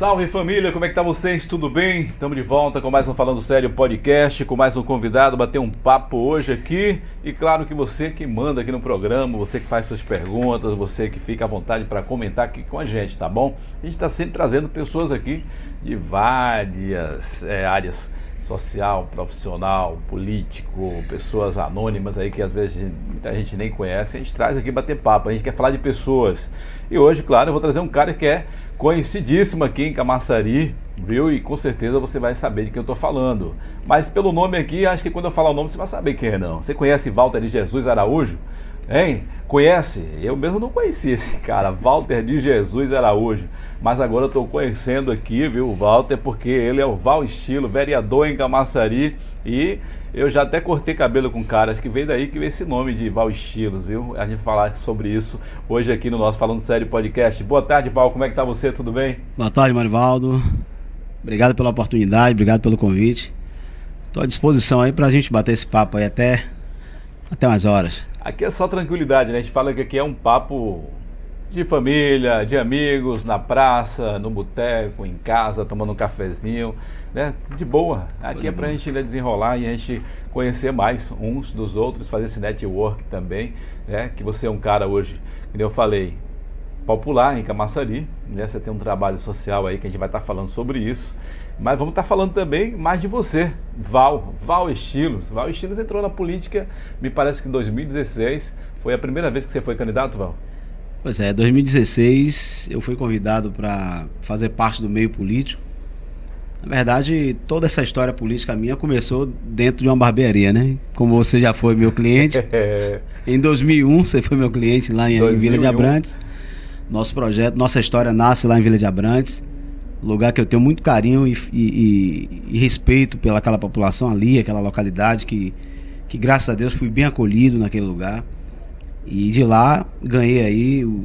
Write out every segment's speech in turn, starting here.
Salve família, como é que tá vocês? Tudo bem? Estamos de volta com mais um Falando Sério podcast, com mais um convidado, bater um papo hoje aqui. E claro que você que manda aqui no programa, você que faz suas perguntas, você que fica à vontade para comentar aqui com a gente, tá bom? A gente está sempre trazendo pessoas aqui de várias é, áreas social, profissional, político, pessoas anônimas aí que às vezes muita gente nem conhece. A gente traz aqui bater papo, a gente quer falar de pessoas. E hoje, claro, eu vou trazer um cara que é conhecidíssimo aqui em Camaçari, viu? E com certeza você vai saber de quem eu estou falando. Mas pelo nome aqui, acho que quando eu falar o nome você vai saber quem é não. Você conhece Walter de Jesus Araújo? Hein? Conhece? Eu mesmo não conhecia esse cara, Walter de Jesus Araújo. Mas agora eu estou conhecendo aqui, viu, Walter, porque ele é o Val Estilo, vereador em Camaçari. E eu já até cortei cabelo com caras que veio daí que veio esse nome de Val Estilos, viu? A gente falar sobre isso hoje aqui no nosso Falando Sério podcast. Boa tarde, Val. Como é que tá você? Tudo bem? Boa tarde, Marivaldo. Obrigado pela oportunidade, obrigado pelo convite. Estou à disposição aí para a gente bater esse papo aí até, até umas horas. Aqui é só tranquilidade, né? A gente fala que aqui é um papo de família, de amigos, na praça, no boteco, em casa, tomando um cafezinho, né? De boa. Aqui é para a gente né, desenrolar e a gente conhecer mais uns dos outros, fazer esse network também, né? Que você é um cara hoje, como eu falei, popular em Camaçari, né? Você tem um trabalho social aí que a gente vai estar tá falando sobre isso. Mas vamos estar tá falando também mais de você, Val, Val Estilos. Val Estilos entrou na política, me parece que em 2016. Foi a primeira vez que você foi candidato, Val? Pois é, 2016 eu fui convidado para fazer parte do meio político. Na verdade, toda essa história política minha começou dentro de uma barbearia, né? Como você já foi meu cliente. em 2001, você foi meu cliente lá em, em Vila de Abrantes. Nosso projeto, nossa história nasce lá em Vila de Abrantes lugar que eu tenho muito carinho e, e, e, respeito pelaquela população ali, aquela localidade que, que graças a Deus fui bem acolhido naquele lugar. E de lá ganhei aí o,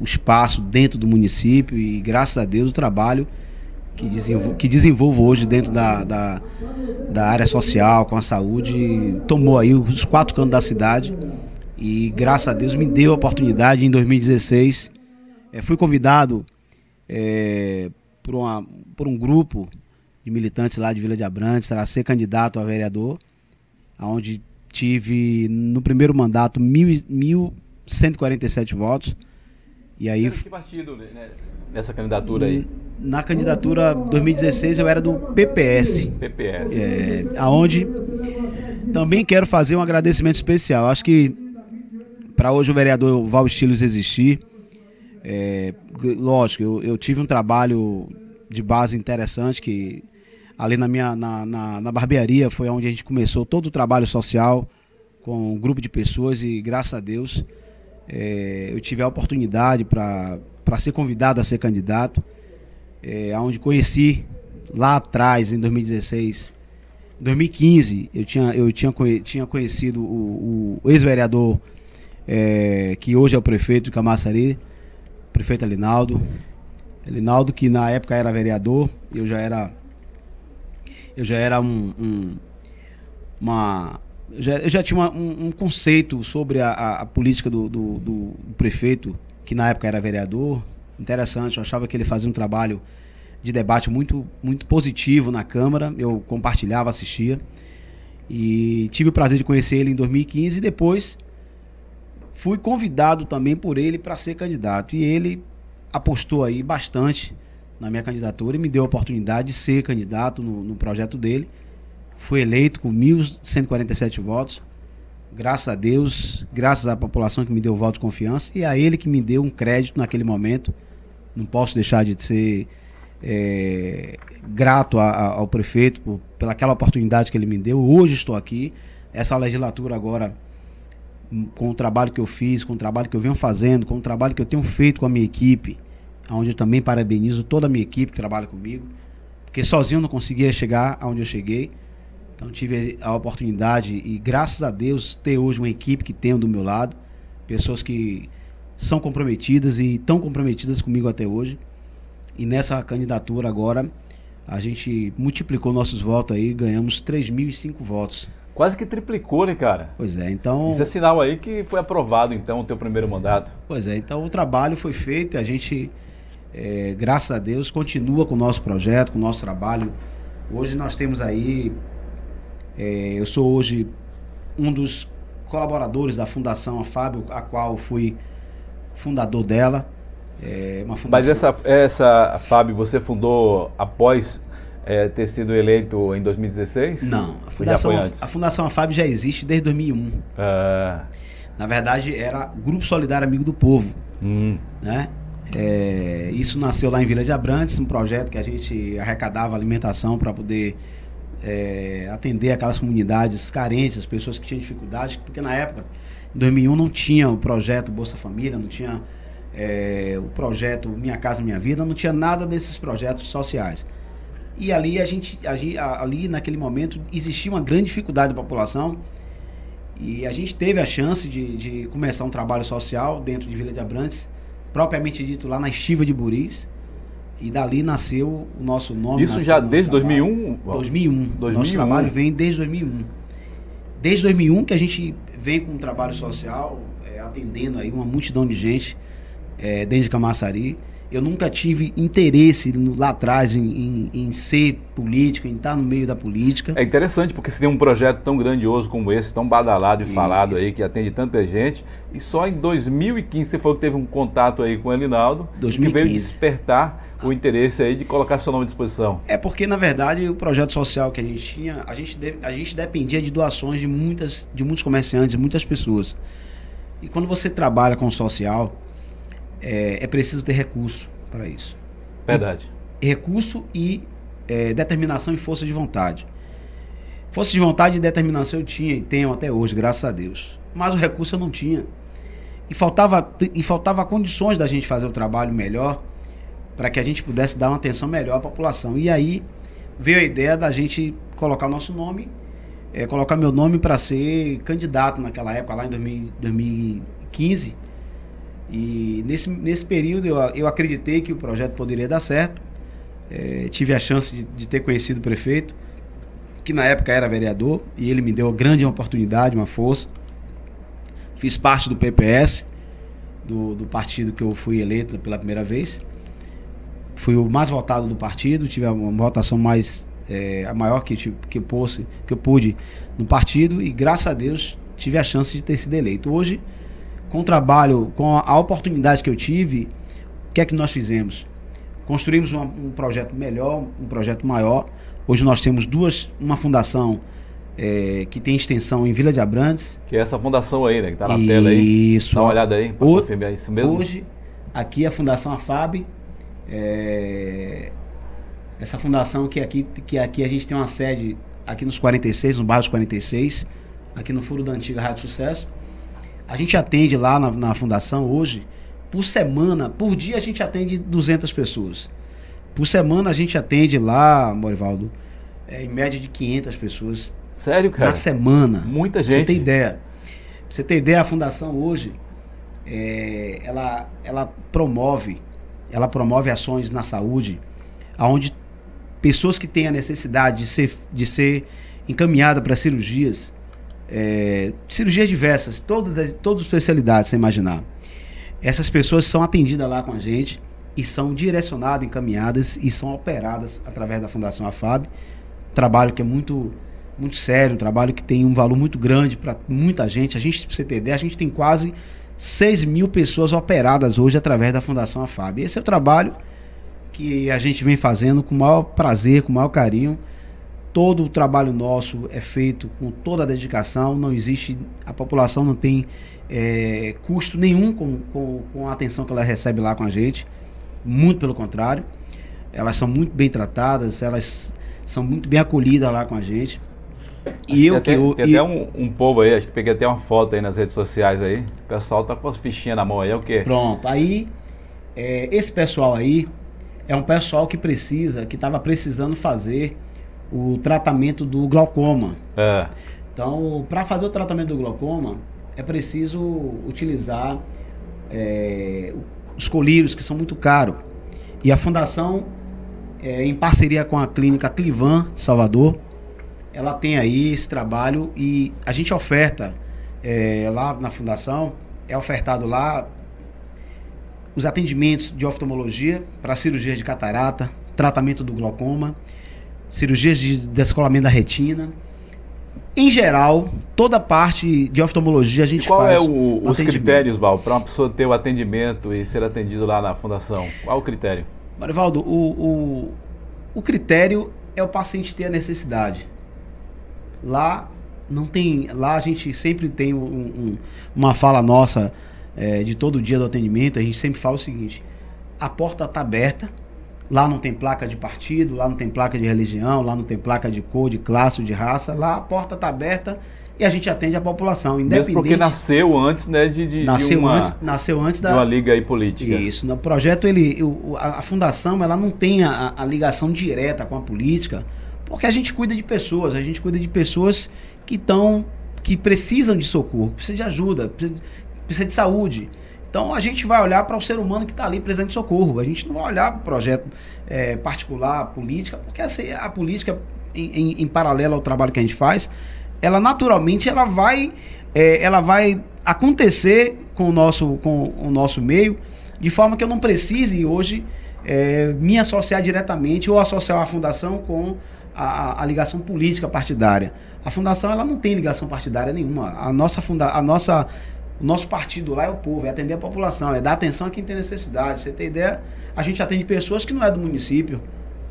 o espaço dentro do município e graças a Deus o trabalho que desenvolvo, que desenvolvo hoje dentro da, da, da área social, com a saúde, tomou aí os quatro cantos da cidade e graças a Deus me deu a oportunidade em 2016. É, fui convidado é, por, uma, por um grupo de militantes lá de Vila de Abrantes para ser candidato a vereador, onde tive no primeiro mandato 1.147 votos. E aí, que partido né, nessa candidatura aí? Na candidatura 2016 eu era do PPS. PPS. É, aonde também quero fazer um agradecimento especial. Acho que para hoje o vereador Val Estilos existir, é, lógico, eu, eu, tive um trabalho de base interessante que ali na minha na, na, na, barbearia foi onde a gente começou todo o trabalho social com um grupo de pessoas e graças a Deus é, eu tive a oportunidade para ser convidado a ser candidato, é, onde conheci lá atrás, em 2016, 2015, eu tinha, eu tinha, tinha conhecido o, o ex-vereador é, que hoje é o prefeito de Camaçari, prefeito Alinaldo. Alinaldo, que na época era vereador, eu já era. Eu já era um. um uma. Eu já, eu já tinha uma, um, um, conceito sobre a, a, a política do, do, do, prefeito, que na época era vereador. Interessante, eu achava que ele fazia um trabalho de debate muito, muito positivo na Câmara. Eu compartilhava, assistia. E tive o prazer de conhecer ele em 2015 e depois Fui convidado também por ele para ser candidato e ele apostou aí bastante na minha candidatura e me deu a oportunidade de ser candidato no, no projeto dele. Fui eleito com 1.147 votos. Graças a Deus, graças à população que me deu o voto de confiança e a ele que me deu um crédito naquele momento. Não posso deixar de ser é, grato a, a, ao prefeito por, pelaquela oportunidade que ele me deu. Hoje estou aqui. Essa legislatura agora com o trabalho que eu fiz, com o trabalho que eu venho fazendo, com o trabalho que eu tenho feito com a minha equipe, onde eu também parabenizo toda a minha equipe que trabalha comigo, porque sozinho eu não conseguia chegar aonde eu cheguei. Então tive a oportunidade e graças a Deus ter hoje uma equipe que tenho do meu lado, pessoas que são comprometidas e tão comprometidas comigo até hoje. E nessa candidatura agora a gente multiplicou nossos votos aí, ganhamos 3.005 votos. Quase que triplicou, né, cara? Pois é, então. Isso é sinal aí que foi aprovado, então, o teu primeiro mandato. Pois é, então o trabalho foi feito, a gente é, graças a Deus, continua com o nosso projeto, com o nosso trabalho. Hoje nós temos aí, é, eu sou hoje um dos colaboradores da Fundação a Fábio, a qual fui fundador dela. É Mas essa, essa Fábio, você fundou após é, ter sido eleito em 2016? Não, a Fundação, a Fundação AFAB já existe desde 2001. Ah. Na verdade, era Grupo Solidário Amigo do Povo. Hum. Né? É, isso nasceu lá em Vila de Abrantes, um projeto que a gente arrecadava alimentação para poder é, atender aquelas comunidades carentes, as pessoas que tinham dificuldade, porque na época, em 2001, não tinha o projeto Bolsa Família, não tinha é, o projeto Minha Casa Minha Vida, não tinha nada desses projetos sociais. E ali a gente, ali naquele momento, existia uma grande dificuldade da população e a gente teve a chance de, de começar um trabalho social dentro de Vila de Abrantes, propriamente dito lá na Estiva de Buris. E dali nasceu o nosso nome. Isso já desde 2001? 2001. 2001. Nosso trabalho vem desde 2001. Desde 2001 que a gente vem com um trabalho social, é, atendendo aí uma multidão de gente é, dentro de Camaçari eu nunca tive interesse lá atrás em, em, em, ser político, em estar no meio da política. É interessante porque você tem um projeto tão grandioso como esse, tão badalado e Isso. falado aí, que atende tanta gente, e só em 2015 você falou que teve um contato aí com o Elinaldo, 2015. que veio despertar o interesse aí de colocar seu nome à disposição. É porque, na verdade, o projeto social que a gente tinha, a gente, de, a gente dependia de doações de, muitas, de muitos comerciantes, de muitas pessoas. E quando você trabalha com o social é, é preciso ter recurso para isso. Verdade. E, recurso e é, determinação e força de vontade. Força de vontade e determinação eu tinha e tenho até hoje, graças a Deus. Mas o recurso eu não tinha. E faltava, e faltava condições da gente fazer o trabalho melhor para que a gente pudesse dar uma atenção melhor à população. E aí veio a ideia da gente colocar o nosso nome, é, colocar meu nome para ser candidato naquela época, lá em 2000, 2015 e nesse, nesse período eu, eu acreditei que o projeto poderia dar certo. É, tive a chance de, de, ter conhecido o prefeito, que na época era vereador, e ele me deu uma grande oportunidade, uma força. Fiz parte do PPS, do, do partido que eu fui eleito pela primeira vez. Fui o mais votado do partido, tive uma votação mais é, a maior que, que, pôs, que eu pude no partido e graças a Deus tive a chance de ter sido eleito. Hoje com o trabalho, com a oportunidade que eu tive, o que é que nós fizemos? Construímos uma, um projeto melhor, um projeto maior. Hoje nós temos duas, uma fundação é, que tem extensão em Vila de Abrantes. Que é essa fundação aí, né? Que está na isso, tela aí. Isso. Dá uma olhada aí, para confirmar isso mesmo. Hoje, aqui a Fundação AFAB. É, essa fundação que aqui, que aqui a gente tem uma sede aqui nos 46, no bairro dos 46, aqui no furo da antiga Rádio Sucesso. A gente atende lá na, na fundação hoje, por semana, por dia a gente atende 200 pessoas. Por semana a gente atende lá, Morivaldo, é, em média de 500 pessoas. Sério, cara? Na semana. Muita gente. Você ter ideia. Você ter ideia, a fundação hoje, é, ela, ela promove, ela promove ações na saúde, aonde pessoas que têm a necessidade de ser, de ser encaminhada para cirurgias, é, cirurgias diversas, todas as, todas as especialidades, você imaginar. Essas pessoas são atendidas lá com a gente e são direcionadas, encaminhadas e são operadas através da Fundação AFAB. Trabalho que é muito muito sério, um trabalho que tem um valor muito grande para muita gente. A gente, para você ter ideia, a gente tem quase 6 mil pessoas operadas hoje através da Fundação AFAB. Esse é o trabalho que a gente vem fazendo com o maior prazer, com o maior carinho todo o trabalho nosso é feito com toda a dedicação, não existe, a população não tem é, custo nenhum com, com, com, a atenção que ela recebe lá com a gente, muito pelo contrário, elas são muito bem tratadas, elas são muito bem acolhidas lá com a gente. E eu tem que eu, tem e... até um, um, povo aí, acho que peguei até uma foto aí nas redes sociais aí. O pessoal tá com as fichinhas na mão aí, é o quê? Pronto, aí é, esse pessoal aí é um pessoal que precisa, que estava precisando fazer o tratamento do glaucoma. É. Então, para fazer o tratamento do glaucoma, é preciso utilizar é, os colírios, que são muito caros. E a Fundação, é, em parceria com a clínica Clivan, Salvador, ela tem aí esse trabalho e a gente oferta é, lá na Fundação, é ofertado lá os atendimentos de oftalmologia para cirurgias de catarata, tratamento do glaucoma, cirurgias de descolamento da retina. Em geral, toda a parte de oftalmologia a gente e qual faz. Qual é o, os critérios, Val, para uma pessoa ter o atendimento e ser atendido lá na fundação? Qual o critério? Marivaldo, o, o, o critério é o paciente ter a necessidade. Lá não tem. Lá a gente sempre tem um, um, uma fala nossa é, de todo dia do atendimento, a gente sempre fala o seguinte: a porta está aberta, lá não tem placa de partido, lá não tem placa de religião, lá não tem placa de cor, de classe, de raça, lá a porta está aberta e a gente atende a população, independente. Mesmo porque nasceu antes, né, de, de, nasceu de uma, antes, nasceu antes da de uma liga aí política. Isso, no projeto ele, o, a, a, fundação, ela não tem a, a, ligação direta com a política, porque a gente cuida de pessoas, a gente cuida de pessoas que estão, que precisam de socorro, precisam de ajuda, precisam, precisa de saúde. Então a gente vai olhar para o ser humano que está ali precisando de socorro. A gente não vai olhar para o projeto é, particular, política, porque a, a política, em, em, em, paralelo ao trabalho que a gente faz, ela naturalmente ela vai, é, ela vai acontecer com o, nosso, com o nosso meio, de forma que eu não precise hoje é, me associar diretamente ou associar a fundação com a, a, ligação política partidária. A fundação ela não tem ligação partidária nenhuma. A nossa, funda a nossa o nosso partido lá é o povo, é atender a população, é dar atenção a quem tem necessidade. Você tem ideia? A gente atende pessoas que não é do município.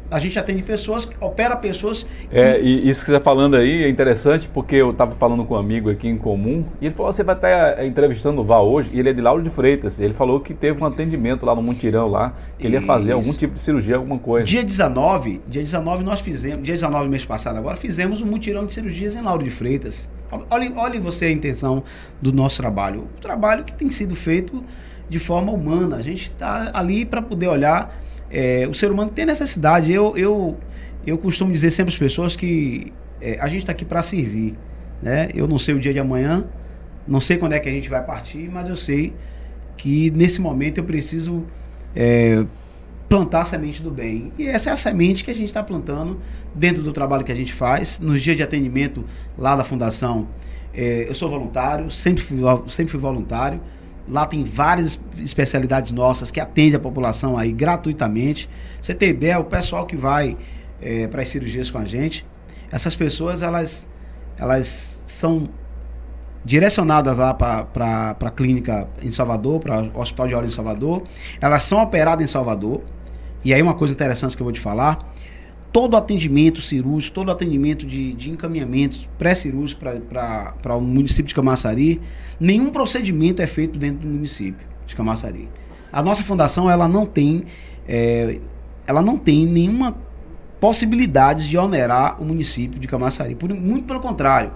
A gente atende pessoas, opera pessoas. Que... É, e isso que você está falando aí é interessante, porque eu estava falando com um amigo aqui em comum, e ele falou: você vai estar entrevistando o Val hoje, e ele é de Lauro de Freitas. Ele falou que teve um atendimento lá no Montirão, lá, que ele ia fazer isso. algum tipo de cirurgia, alguma coisa. Dia 19, dia 19 nós fizemos, dia 19 do mês passado agora, fizemos um mutirão de cirurgias em Lauro de Freitas. Olhe, olhe você a intenção do nosso trabalho. O trabalho que tem sido feito de forma humana. A gente está ali para poder olhar. É, o ser humano tem necessidade. Eu, eu, eu costumo dizer sempre às pessoas que é, a gente está aqui para servir. Né? Eu não sei o dia de amanhã, não sei quando é que a gente vai partir, mas eu sei que nesse momento eu preciso é, plantar a semente do bem. E essa é a semente que a gente está plantando dentro do trabalho que a gente faz. Nos dias de atendimento lá da Fundação, é, eu sou voluntário, sempre fui, sempre fui voluntário. Lá tem várias especialidades nossas que atendem a população aí gratuitamente. Você tem ideia, o pessoal que vai é, para as cirurgias com a gente, essas pessoas elas, elas são direcionadas lá para a clínica em Salvador, para o Hospital de Olhos em Salvador. Elas são operadas em Salvador. E aí uma coisa interessante que eu vou te falar, todo atendimento cirúrgico, todo atendimento de, de encaminhamentos pré-cirúrgicos para o município de Camaçari, nenhum procedimento é feito dentro do município de Camaçari. A nossa fundação ela não tem, é, ela não tem nenhuma possibilidade de onerar o município de Camaçari. Por, muito pelo contrário,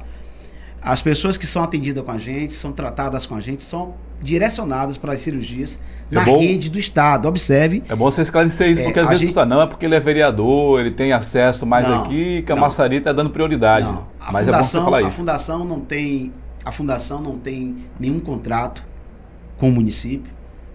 as pessoas que são atendidas com a gente, são tratadas com a gente, são direcionadas para as cirurgias é na bom, rede do Estado. Observe. É bom você esclarecer isso, é, porque às vezes gente... não é porque ele é vereador, ele tem acesso mais não, aqui, que a Maçari está dando prioridade. Não. A Mas fundação, é bom você falar a isso. Fundação não tem, a fundação não tem nenhum contrato com o município.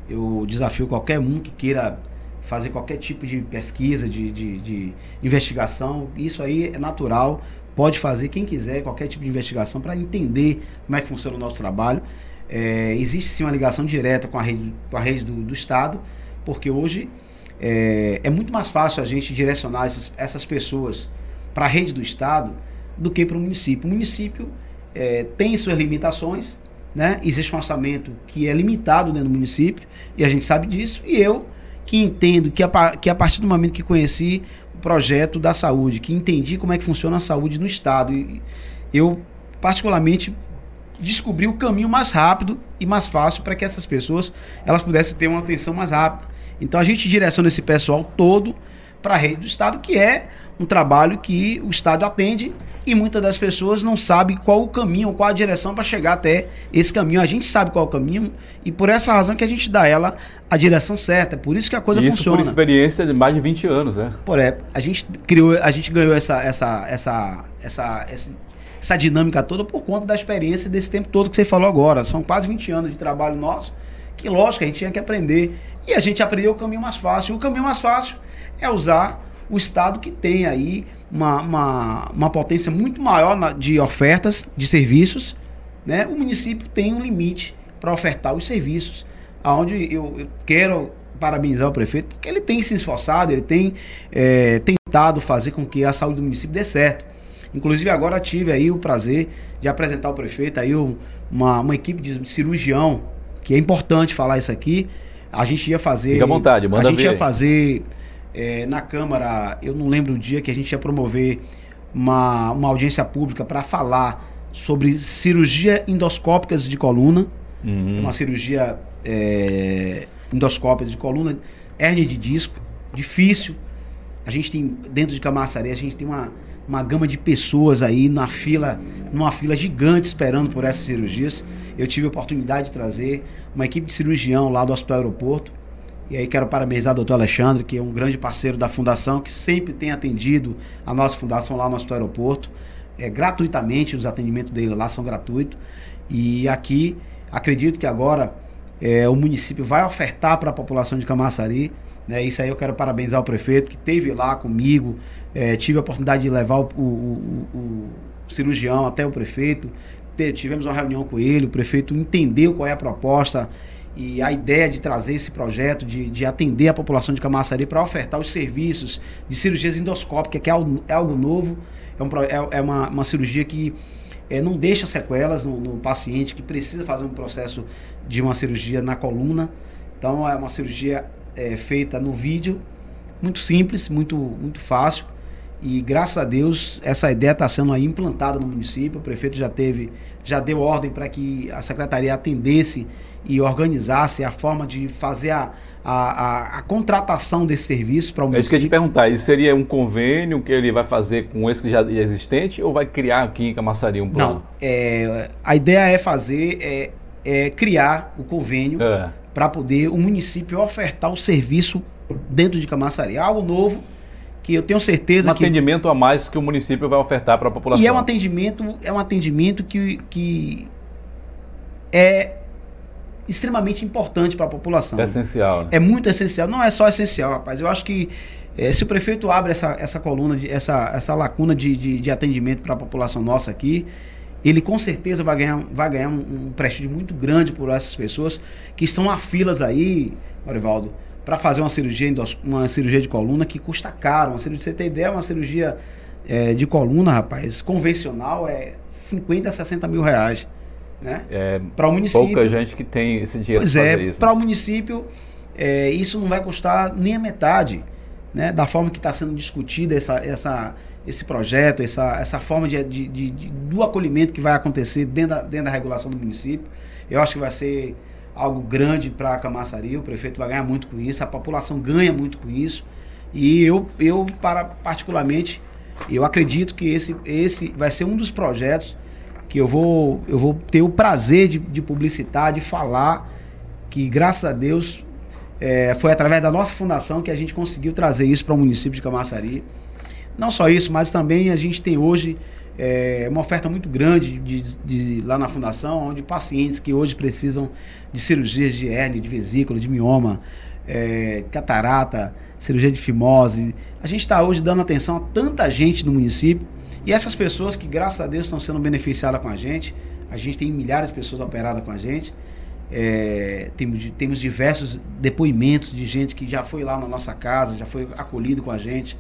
Eu desafio qualquer um que queira fazer qualquer tipo de pesquisa, de, de, de investigação. Isso aí é natural. Pode fazer quem quiser, qualquer tipo de investigação, para entender como é que funciona o nosso trabalho. É, existe sim uma ligação direta com a rede, com a rede do, do Estado, porque hoje é, é, muito mais fácil a gente direcionar essas, essas pessoas para a rede do Estado do que para o município. O município é, tem suas limitações, né? existe um orçamento que é limitado dentro do município, e a gente sabe disso, e eu que entendo que a, que a partir do momento que conheci o projeto da saúde, que entendi como é que funciona a saúde no Estado, eu particularmente descobrir o caminho mais rápido e mais fácil para que essas pessoas elas pudessem ter uma atenção mais rápida. Então a gente direciona esse pessoal todo para a rede do Estado, que é um trabalho que o Estado atende e muitas das pessoas não sabem qual o caminho, qual a direção para chegar até esse caminho. A gente sabe qual é o caminho e por essa razão que a gente dá ela a direção certa. É por isso que a coisa isso funciona. Isso por experiência de mais de 20 anos, né? Por é, a gente criou, a gente ganhou essa essa essa essa, essa essa dinâmica toda por conta da experiência desse tempo todo que você falou agora. São quase 20 anos de trabalho nosso, que lógico, a gente tinha que aprender. E a gente aprendeu o caminho mais fácil. O caminho mais fácil é usar o Estado que tem aí uma, uma, uma potência muito maior na, de ofertas de serviços. Né? O município tem um limite para ofertar os serviços. onde eu, eu quero parabenizar o prefeito, porque ele tem se esforçado, ele tem é, tentado fazer com que a saúde do município dê certo. Inclusive agora tive aí o prazer de apresentar ao prefeito aí uma, uma equipe de cirurgião, que é importante falar isso aqui. A gente ia fazer. Fica à vontade, manda A gente ver. ia fazer é, na Câmara, eu não lembro o dia que a gente ia promover uma, uma audiência pública para falar sobre cirurgia endoscópicas de coluna. Uhum. Uma cirurgia é, endoscópica de coluna, hérnia de disco, difícil. A gente tem, dentro de Camaçari, a gente tem uma, uma gama de pessoas aí na fila, numa fila gigante esperando por essas cirurgias. Eu tive a oportunidade de trazer uma equipe de cirurgião lá do Hospital Aeroporto. E aí quero parabenizar o doutor Alexandre, que é um grande parceiro da fundação, que sempre tem atendido a nossa fundação lá no Hospital Aeroporto. É, gratuitamente, os atendimentos dele lá são gratuitos. E aqui, acredito que agora é, o município vai ofertar para a população de Camaçari. Né, isso aí eu quero parabenizar o prefeito que esteve lá comigo. É, tive a oportunidade de levar o, o, o, o cirurgião até o prefeito. Tivemos uma reunião com ele, o prefeito entendeu qual é a proposta e a ideia de trazer esse projeto, de, de atender a população de Camaçari para ofertar os serviços de cirurgias endoscópicas, que é algo, é algo novo, é, um, é, é uma, uma cirurgia que é, não deixa sequelas no, no, paciente que precisa fazer um processo de uma cirurgia na coluna. Então é uma cirurgia é, feita no vídeo, muito simples, muito, muito fácil. E graças a Deus essa ideia está sendo aí implantada no município. O prefeito já teve, já deu ordem para que a secretaria atendesse e organizasse a forma de fazer a, a, a, a contratação desse serviço para o município. É isso que eu ia te perguntar, isso seria um convênio que ele vai fazer com esse que já é existente ou vai criar aqui em Camaçari um plano? Não, é, a ideia é fazer, é, é criar o convênio é. para poder o município ofertar o serviço dentro de Camaçari. Algo novo que eu tenho certeza um que... atendimento a mais que o município vai ofertar para a população. E é um atendimento, é um atendimento que, que é extremamente importante para a população. É essencial. Né? É muito essencial. Não é só essencial, rapaz. Eu acho que é, se o prefeito abre essa, essa coluna, de, essa, essa lacuna de, de, de atendimento para a população nossa aqui, ele com certeza vai ganhar, vai ganhar um, um, prestígio muito grande por essas pessoas que estão a filas aí, Orivaldo, para fazer uma cirurgia, uma cirurgia de coluna que custa caro. Uma cirurgia, você ter ideia, uma cirurgia é, de coluna, rapaz, convencional é 50 a 60 mil reais. Né? É, para o município. Pouca gente que tem esse dinheiro pois é, Para o município, é, isso não vai custar nem a metade né, da forma que está sendo discutida essa, essa, esse projeto, essa, essa forma de, de, de, de, do acolhimento que vai acontecer dentro da, dentro da regulação do município. Eu acho que vai ser algo grande para a Camaçari, o prefeito vai ganhar muito com isso, a população ganha muito com isso. E eu, eu para, particularmente, eu acredito que esse, esse vai ser um dos projetos que eu vou, eu vou ter o prazer de, de publicitar, de falar que, graças a Deus, é, foi através da nossa fundação que a gente conseguiu trazer isso para o município de Camaçari. Não só isso, mas também a gente tem hoje é, uma oferta muito grande de, de, lá na fundação, onde pacientes que hoje precisam de cirurgias de hernia, de vesícula, de mioma, é, catarata, cirurgia de fimose. A gente está hoje dando atenção a tanta gente no município e essas pessoas que, graças a Deus, estão sendo beneficiadas com a gente. A gente tem milhares de pessoas operadas com a gente. É, temos, temos diversos depoimentos de gente que já foi lá na nossa casa, já foi acolhido com a gente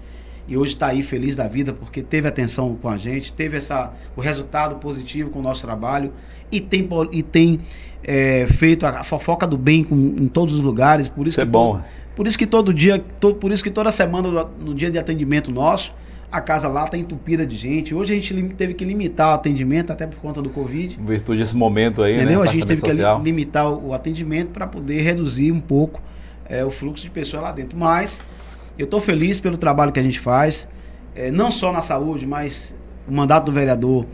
e hoje está aí feliz da vida porque teve atenção com a gente, teve essa, o resultado positivo com o nosso trabalho e tem, e tem é, feito a fofoca do bem com, em todos os lugares. Por isso, isso é bom. Todo, por isso que todo dia, todo, por isso que toda semana no dia de atendimento nosso, a casa lá está entupida de gente. Hoje a gente teve que limitar o atendimento, até por conta do Covid. Em virtude desse momento aí, Entendeu? né? A gente teve social. que limitar o atendimento para poder reduzir um pouco é, o fluxo de pessoas lá dentro. Mas eu estou feliz pelo trabalho que a gente faz, é, não só na saúde, mas o mandato do vereador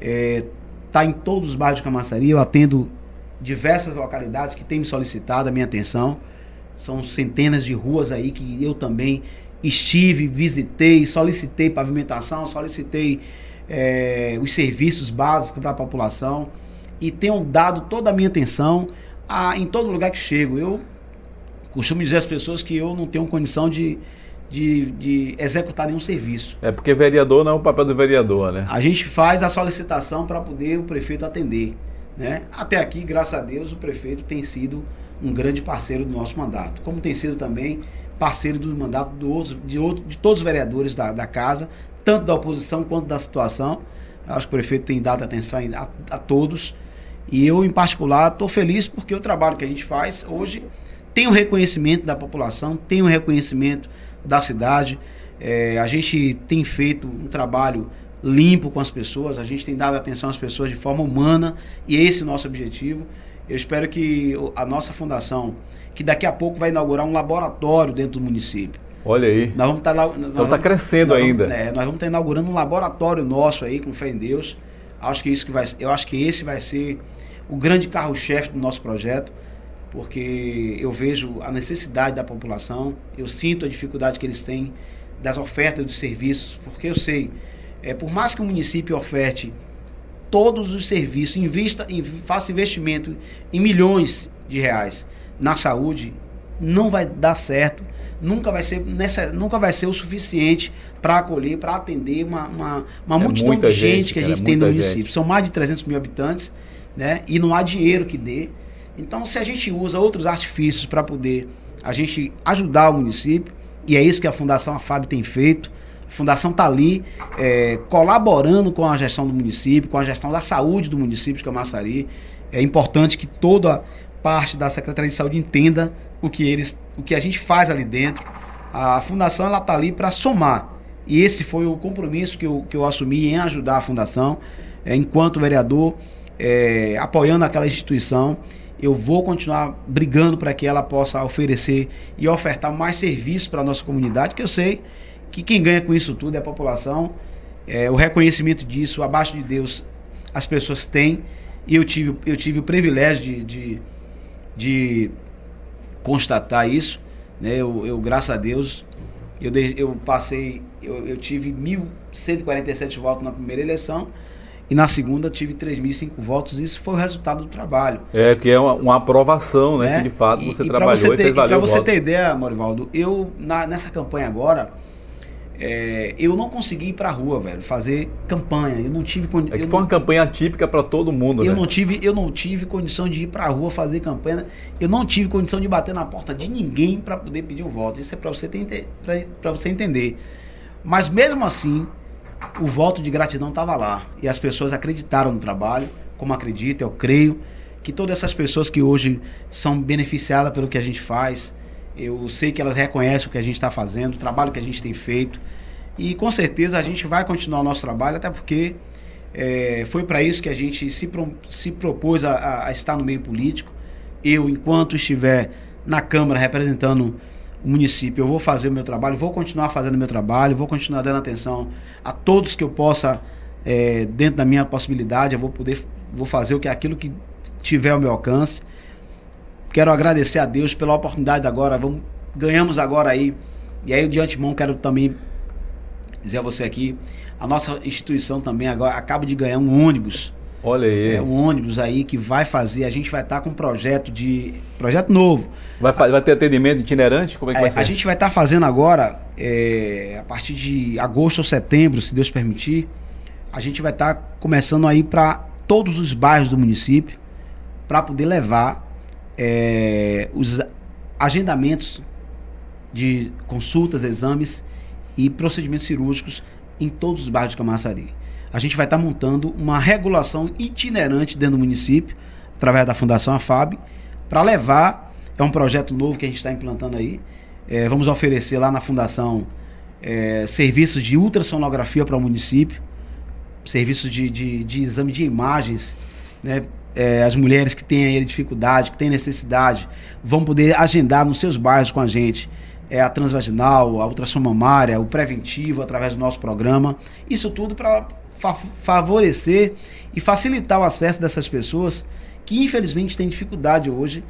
está é, em todos os bairros de Camaçari. Eu atendo diversas localidades que têm me solicitado a minha atenção. São centenas de ruas aí que eu também estive, visitei, solicitei pavimentação, solicitei é, os serviços básicos para a população e tenho dado toda a minha atenção a, em todo lugar que chego. Eu costumo dizer às pessoas que eu não tenho condição de, de, de, executar nenhum serviço. É porque vereador não é o papel do vereador, né? A gente faz a solicitação para poder o prefeito atender. Né? Até aqui, graças a Deus, o prefeito tem sido um grande parceiro do nosso mandato, como tem sido também parceiro do mandato do outro, de, outro, de todos os vereadores da, da casa, tanto da oposição quanto da situação. Acho que o prefeito tem dado atenção a, a todos. E eu, em particular, estou feliz porque o trabalho que a gente faz hoje tem o um reconhecimento da população, tem o um reconhecimento da cidade. É, a gente tem feito um trabalho limpo com as pessoas, a gente tem dado atenção às pessoas de forma humana e esse é o nosso objetivo. Eu espero que a nossa fundação, que daqui a pouco vai inaugurar um laboratório dentro do município. Olha aí. Nós vamos tá, então está crescendo nós ainda. Vamos, é, nós vamos estar inaugurando um laboratório nosso aí com fé em Deus. Acho que isso que vai, eu acho que esse vai ser o grande carro-chefe do nosso projeto, porque eu vejo a necessidade da população, eu sinto a dificuldade que eles têm das ofertas dos serviços, porque eu sei, é, por mais que o município oferte todos os serviços, invista, faça investimento em milhões de reais na saúde, não vai dar certo, nunca vai ser, nessa, nunca vai ser o suficiente para acolher, para atender uma, uma, uma é multidão de gente, gente que a gente é tem no município. Gente. São mais de 300 mil habitantes, né? E não há dinheiro que dê. Então, se a gente usa outros artifícios para poder a gente ajudar o município, e é isso que a Fundação AFAB tem feito, a Fundação está ali é, colaborando com a gestão do município, com a gestão da saúde do município de Camaçari. É importante que toda parte da Secretaria de Saúde entenda o que eles, o que a gente faz ali dentro. A fundação ela está ali para somar. E esse foi o compromisso que eu, que eu assumi em ajudar a fundação, é, enquanto vereador, é, apoiando aquela instituição. Eu vou continuar brigando para que ela possa oferecer e ofertar mais serviços para a nossa comunidade, que eu sei que quem ganha com isso tudo é a população. É, o reconhecimento disso, abaixo de Deus, as pessoas têm. E eu tive, eu tive o privilégio de, de, de constatar isso. Né? Eu, eu, graças a Deus, eu, eu passei, eu, eu tive 1.147 votos na primeira eleição e na segunda tive 3.005 votos. Isso foi o resultado do trabalho. É, que é uma, uma aprovação, né? Que de fato você e, trabalhou e, você ter, e fez valer Para você ter ideia, Morivaldo, eu na, nessa campanha agora é, eu não consegui ir pra rua, velho, fazer campanha. Eu não tive condição. É que foi uma campanha típica para todo mundo, eu né? Não tive, eu não tive condição de ir pra rua fazer campanha. Eu não tive condição de bater na porta de ninguém para poder pedir o voto. Isso é para você, pra você entender. Mas mesmo assim, o voto de gratidão estava lá. E as pessoas acreditaram no trabalho, como acredito, eu creio que todas essas pessoas que hoje são beneficiadas pelo que a gente faz, eu sei que elas reconhecem o que a gente está fazendo, o trabalho que a gente tem feito. E com certeza a gente vai continuar o nosso trabalho, até porque é, foi para isso que a gente se, pro, se propôs a, a, estar no meio político. Eu, enquanto estiver na Câmara representando o município, eu vou fazer o meu trabalho, vou continuar fazendo o meu trabalho, vou continuar dando atenção a todos que eu possa, é, dentro da minha possibilidade, eu vou poder, vou fazer o que aquilo que tiver ao meu alcance. Quero agradecer a Deus pela oportunidade agora. Vamos, ganhamos agora aí. E aí, de antemão, quero também dizer a você aqui, a nossa instituição também agora acaba de ganhar um ônibus. Olha aí. É, um ônibus aí que vai fazer, a gente vai estar tá com um projeto de. projeto novo. Vai, vai ter atendimento itinerante? Como é que é, vai ser? A gente vai estar tá fazendo agora, é, a partir de agosto ou setembro, se Deus permitir, a gente vai estar tá começando aí para todos os bairros do município, para poder levar é, os agendamentos de consultas, exames e procedimentos cirúrgicos em todos os bairros de Camaçari. A gente vai estar montando uma regulação itinerante dentro do município, através da Fundação AFAB, para levar, é um projeto novo que a gente está implantando aí, é, vamos oferecer lá na Fundação é, serviços de ultrassonografia para o município, serviços de, de, de exame de imagens, né, é, as mulheres que têm aí dificuldade, que têm necessidade, vão poder agendar nos seus bairros com a gente é, a transvaginal, a ultrassom mamária, o preventivo através do nosso programa. Isso tudo para fa favorecer e facilitar o acesso dessas pessoas que infelizmente têm dificuldade hoje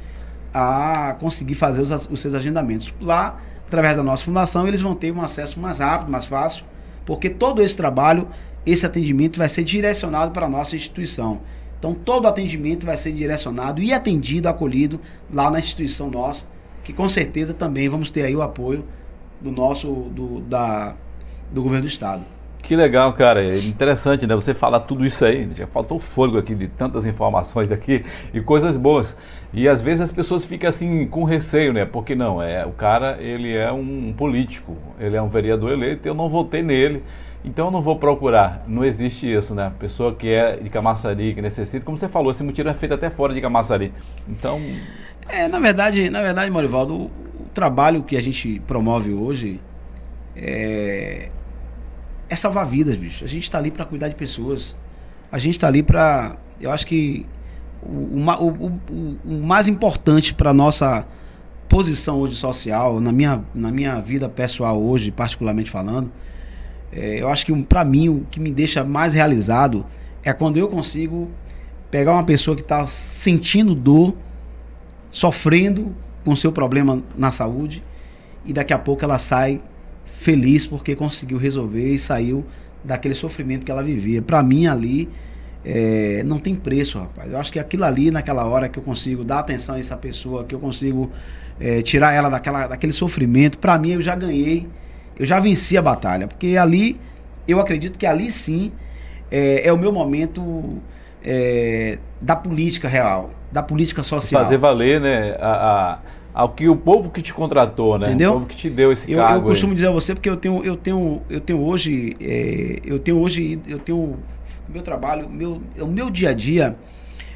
a conseguir fazer os, os seus agendamentos. Lá, através da nossa fundação, eles vão ter um acesso mais rápido, mais fácil, porque todo esse trabalho, esse atendimento vai ser direcionado para a nossa instituição. Então todo atendimento vai ser direcionado e atendido, acolhido lá na instituição nossa, que com certeza também vamos ter aí o apoio do nosso do, da, do governo do estado. Que legal, cara. É interessante, né? Você falar tudo isso aí. Já faltou fôlego aqui de tantas informações aqui e coisas boas. E às vezes as pessoas ficam assim com receio, né? Porque não, é o cara, ele é um político, ele é um vereador eleito, eu não votei nele. Então eu não vou procurar. Não existe isso, né? Pessoa que é de Camaçari, que necessita, como você falou, esse mutirão é feito até fora de Camaçari. Então. É, na verdade, na verdade, Morivaldo, o, o trabalho que a gente promove hoje é, é salvar vidas, bicho. A gente está ali para cuidar de pessoas. A gente está ali para. Eu acho que o, o, o, mais importante para nossa posição hoje social, na minha, na minha vida pessoal hoje, particularmente falando, é, eu acho que para mim o que me deixa mais realizado é quando eu consigo pegar uma pessoa que está sentindo dor, sofrendo com seu problema na saúde e daqui a pouco ela sai feliz porque conseguiu resolver e saiu daquele sofrimento que ela vivia. Para mim ali é, não tem preço, rapaz. Eu acho que aquilo ali naquela hora que eu consigo dar atenção a essa pessoa, que eu consigo é, tirar ela daquela, daquele sofrimento, para mim eu já ganhei eu já venci a batalha, porque ali, eu acredito que ali sim é, é o meu momento é, da política real, da política social. Fazer valer, né, a, a, ao que o povo que te contratou, né? Entendeu? O povo que te deu esse eu, cargo. Eu costumo aí. dizer a você porque eu tenho, eu tenho, eu tenho hoje, é, eu tenho hoje, eu tenho meu trabalho, meu, o meu dia a dia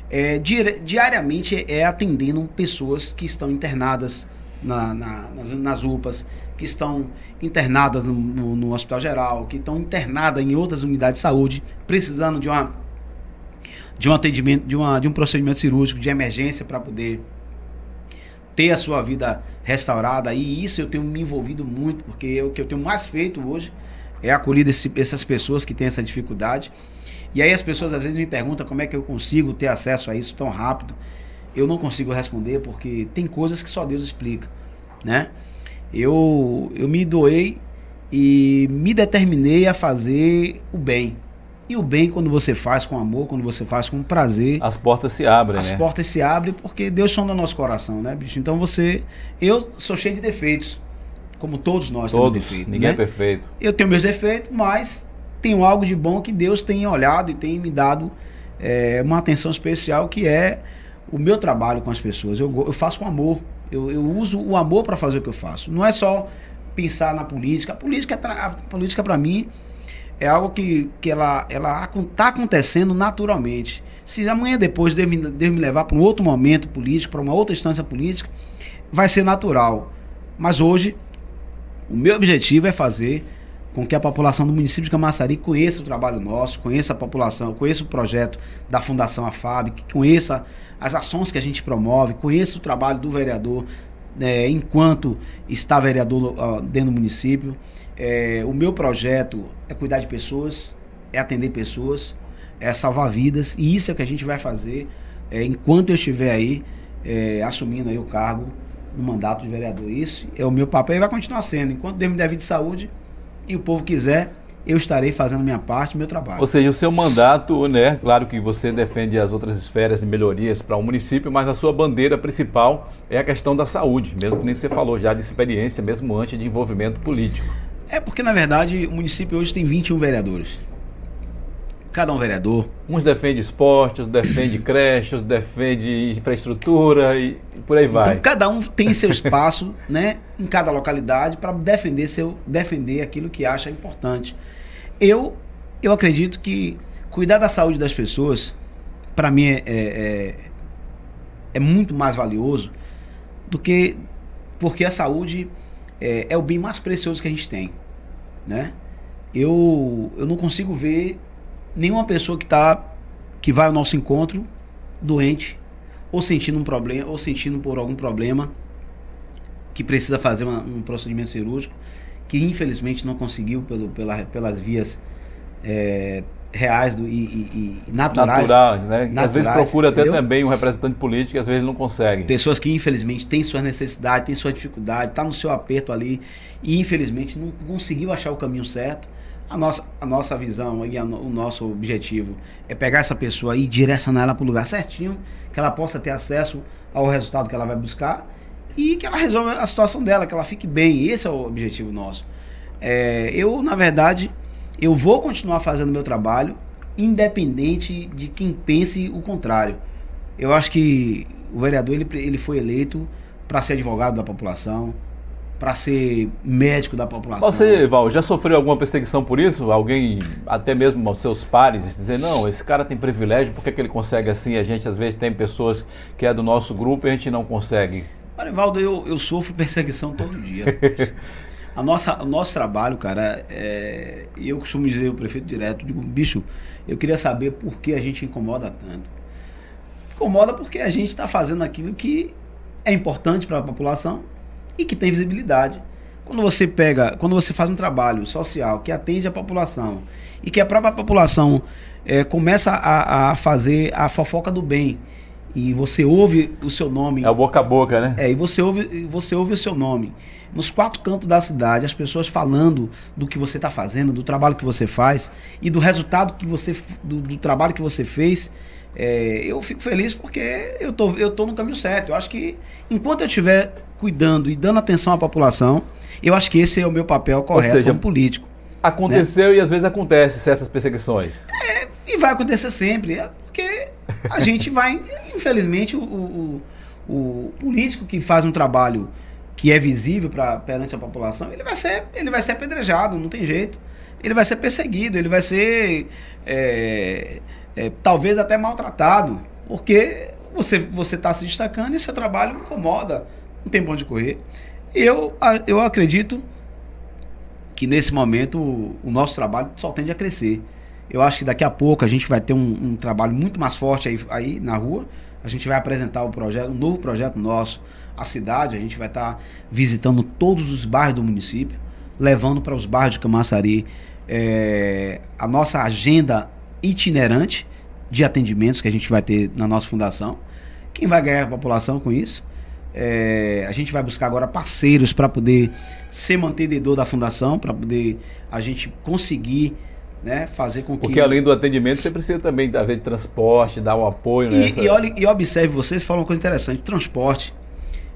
é, diariamente é atendendo pessoas que estão internadas na, na, nas, nas UPAs, que estão internadas no, no, no, hospital geral, que estão internadas em outras unidades de saúde, precisando de uma de um atendimento, de, uma, de um procedimento cirúrgico de emergência para poder ter a sua vida restaurada. E isso eu tenho me envolvido muito, porque o que eu tenho mais feito hoje é acolher esse, essas pessoas que têm essa dificuldade. E aí as pessoas às vezes me perguntam como é que eu consigo ter acesso a isso tão rápido. Eu não consigo responder porque tem coisas que só Deus explica, né? Eu, eu me doei e me determinei a fazer o bem. E o bem, quando você faz com amor, quando você faz com prazer. As portas se abrem, As né? portas se abrem porque Deus sonda nosso coração, né, bicho? Então você. Eu sou cheio de defeitos. Como todos nós todos, temos defeitos. Ninguém né? é perfeito. Eu tenho meus defeitos, mas tenho algo de bom que Deus tem olhado e tem me dado é, uma atenção especial que é o meu trabalho com as pessoas. Eu, eu faço com amor. Eu, eu uso o amor para fazer o que eu faço. Não é só pensar na política. A política, a política para mim é algo que, que ela ela está acontecendo naturalmente. Se amanhã depois Deus me, Deus me levar para um outro momento político, para uma outra instância política, vai ser natural. Mas hoje o meu objetivo é fazer com que a população do município de Camaçari conheça o trabalho nosso, conheça a população, conheça o projeto da Fundação AFAB, conheça as ações que a gente promove, conheça o trabalho do vereador é, enquanto está vereador uh, dentro do município. É, o meu projeto é cuidar de pessoas, é atender pessoas, é salvar vidas, e isso é o que a gente vai fazer é, enquanto eu estiver aí é, assumindo aí o cargo no mandato de vereador. Isso é o meu papel e vai continuar sendo. Enquanto Deus me der vida de saúde e o povo quiser, eu estarei fazendo minha parte, meu trabalho. Ou seja, o seu mandato, né? Claro que você defende as outras esferas e melhorias para o município, mas a sua bandeira principal é a questão da saúde, mesmo que nem você falou já de experiência, mesmo antes de envolvimento político. É porque, na verdade, o município hoje tem 21 vereadores. Cada um vereador. Uns defendem esporte, outros defendem creches, outros defendem infraestrutura e por aí vai. Então, cada um tem seu espaço, né, em cada localidade para defender seu defender aquilo que acha importante. Eu, eu acredito que cuidar da saúde das pessoas, para mim, é, é, é, é, muito mais valioso do que. Porque a saúde é, é o bem mais precioso que a gente tem. Né? Eu, eu não consigo ver nenhuma pessoa que tá que vai ao nosso encontro doente ou sentindo um problema ou sentindo por algum problema que precisa fazer uma, um procedimento cirúrgico que infelizmente não conseguiu pelo, pela, pelas vias é, reais do, e, e, e naturais. Naturais, né? Naturais, às vezes procura até entendeu? também um representante político e às vezes não consegue. Pessoas que infelizmente têm suas necessidades, têm sua dificuldade, está no seu aperto ali e infelizmente não conseguiu achar o caminho certo. A nossa, a nossa visão e a, o nosso objetivo é pegar essa pessoa e direcionar ela para o lugar certinho, que ela possa ter acesso ao resultado que ela vai buscar e que ela resolva a situação dela, que ela fique bem. Esse é o objetivo nosso. É, eu, na verdade, eu vou continuar fazendo meu trabalho, independente de quem pense o contrário. Eu acho que o vereador ele, ele foi eleito para ser advogado da população, para ser médico da população. Você, Val, já sofreu alguma perseguição por isso? Alguém, até mesmo aos seus pares, dizer, não, esse cara tem privilégio, por que, que ele consegue assim? A gente às vezes tem pessoas que é do nosso grupo e a gente não consegue. Marivaldo, eu, eu sofro perseguição todo dia. a nossa, o nosso trabalho, cara, é, eu costumo dizer o prefeito direto, digo, bicho, eu queria saber por que a gente incomoda tanto. Incomoda porque a gente está fazendo aquilo que é importante para a população e que tem visibilidade. Quando você pega, quando você faz um trabalho social que atende a população e que a própria população é, começa a, a, fazer a fofoca do bem e você ouve o seu nome. É o boca a boca, né? É, e você ouve, você ouve o seu nome. Nos quatro cantos da cidade, as pessoas falando do que você está fazendo, do trabalho que você faz e do resultado que você, do, do trabalho que você fez. É, eu fico feliz porque eu tô, eu tô no caminho certo. Eu acho que enquanto eu estiver cuidando e dando atenção à população, eu acho que esse é o meu papel correto seja, como político. Aconteceu né? e às vezes acontece certas perseguições. É, e vai acontecer sempre, é porque a gente vai, infelizmente, o, o, o, político que faz um trabalho que é visível para perante a população, ele vai ser, ele vai ser apedrejado, não tem jeito. Ele vai ser perseguido, ele vai ser é, é, talvez até maltratado, porque você você está se destacando e seu trabalho incomoda não tem bom de correr. E eu, eu acredito que nesse momento o, o nosso trabalho só tende a crescer. Eu acho que daqui a pouco a gente vai ter um, um trabalho muito mais forte aí, aí, na rua. A gente vai apresentar o projeto, um novo projeto nosso, a cidade. A gente vai estar tá visitando todos os bairros do município, levando para os bairros de Camaçari é, a nossa agenda itinerante de atendimentos que a gente vai ter na nossa fundação. Quem vai ganhar a população com isso? É, a gente vai buscar agora parceiros para poder ser mantenedor da fundação, para poder a gente conseguir né, fazer com que. Porque além do atendimento, você precisa também da de transporte, dar um apoio. E, nessa... e, olhe, e observe vocês, falam uma coisa interessante: transporte.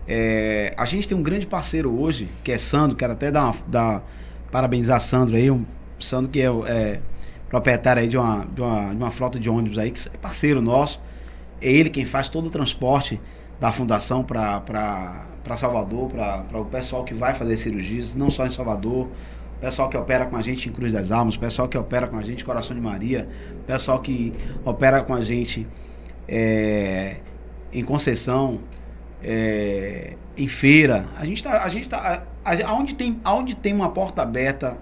É, a gente tem um grande parceiro hoje, que é Sandro, quero até dar, uma, dar parabenizar Sandro aí, um Sandro que é, é proprietário aí de uma, de, uma, de uma frota de ônibus aí, que é parceiro nosso. É ele quem faz todo o transporte da fundação para Salvador, para o pessoal que vai fazer cirurgias, não só em Salvador, o pessoal que opera com a gente em Cruz das Almas, o pessoal que opera com a gente em Coração de Maria, pessoal que opera com a gente é, em Conceição, é, em feira. A gente está. A gente tá, aonde, tem, aonde tem uma porta aberta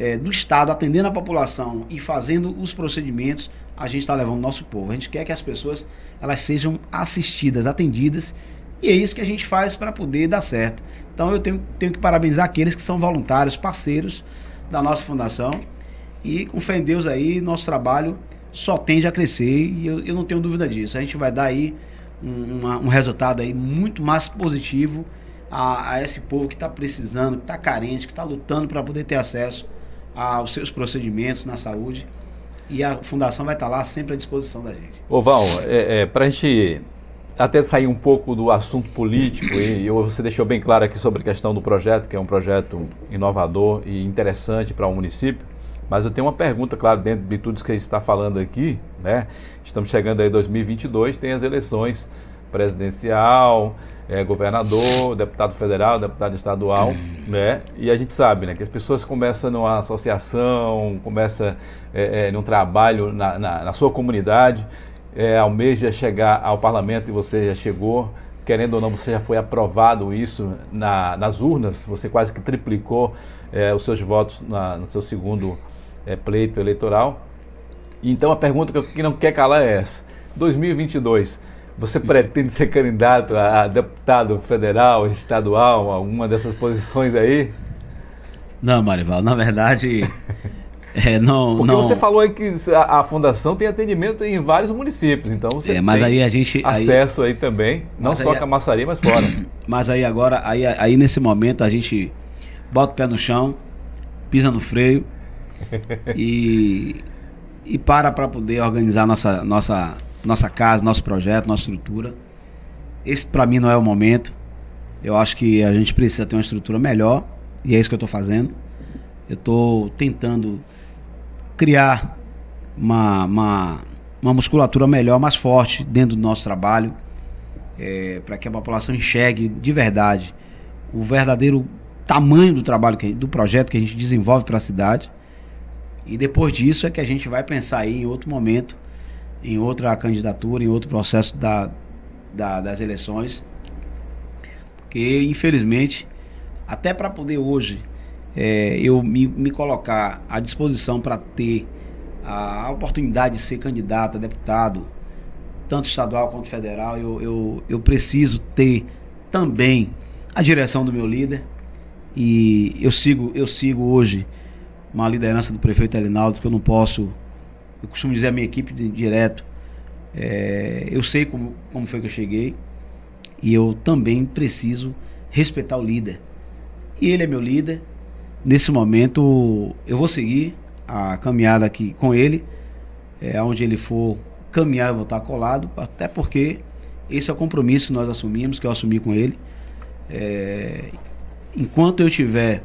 é, do Estado atendendo a população e fazendo os procedimentos, a gente está levando o nosso povo. A gente quer que as pessoas elas sejam assistidas, atendidas, e é isso que a gente faz para poder dar certo. Então eu tenho, tenho que parabenizar aqueles que são voluntários, parceiros da nossa fundação, e com fé em Deus aí, nosso trabalho só tende a crescer, e eu, eu não tenho dúvida disso. A gente vai dar aí um, uma, um resultado aí muito mais positivo a, a esse povo que está precisando, que está carente, que está lutando para poder ter acesso aos seus procedimentos na saúde e a fundação vai estar lá sempre à disposição da gente. Ô Val, é, é, para a gente até sair um pouco do assunto político, e, você deixou bem claro aqui sobre a questão do projeto, que é um projeto inovador e interessante para o município, mas eu tenho uma pergunta, claro, dentro de tudo que a gente está falando aqui, né? Estamos chegando aí em 2022, tem as eleições presidencial, é, governador, deputado federal, deputado estadual, né? E a gente sabe, né, que as pessoas começam numa associação, começam é, é, num trabalho na, na, na sua comunidade, é, almeja chegar ao parlamento e você já chegou, querendo ou não, você já foi aprovado isso na, nas urnas, você quase que triplicou é, os seus votos na, no seu segundo é, pleito eleitoral. Então a pergunta que eu que não quer calar é essa: 2022 você pretende ser candidato a deputado federal, estadual, alguma dessas posições aí? Não, Marival, na verdade. É, não, Porque não... você falou aí que a, a, fundação tem atendimento em vários municípios, então você é, mas aí a gente acesso aí, aí também, não só a Camaçaria, mas fora. Mas aí agora, aí, aí nesse momento a gente bota o pé no chão, pisa no freio e, e para para poder organizar nossa nossa nossa casa, nosso projeto, nossa estrutura. Esse para mim não é o momento. Eu acho que a gente precisa ter uma estrutura melhor e é isso que eu estou fazendo. Eu estou tentando criar uma, uma, uma musculatura melhor, mais forte dentro do nosso trabalho, é, para que a população enxergue de verdade o verdadeiro tamanho do trabalho, que, do projeto que a gente desenvolve para a cidade. E depois disso é que a gente vai pensar aí em outro momento, em outra candidatura, em outro processo da, da das eleições. Porque, infelizmente, até para poder hoje é, eu me, me colocar à disposição para ter a oportunidade de ser candidato a deputado, tanto estadual quanto federal, eu, eu, eu preciso ter também a direção do meu líder. E eu sigo, eu sigo hoje uma liderança do prefeito Elinaldo, que eu não posso. Eu costumo dizer a minha equipe de, direto. É, eu sei como, como foi que eu cheguei. E eu também preciso respeitar o líder. E ele é meu líder. Nesse momento, eu vou seguir a caminhada aqui com ele. É, onde ele for caminhar, eu vou estar colado. Até porque esse é o compromisso que nós assumimos, que eu assumi com ele. É, enquanto eu tiver,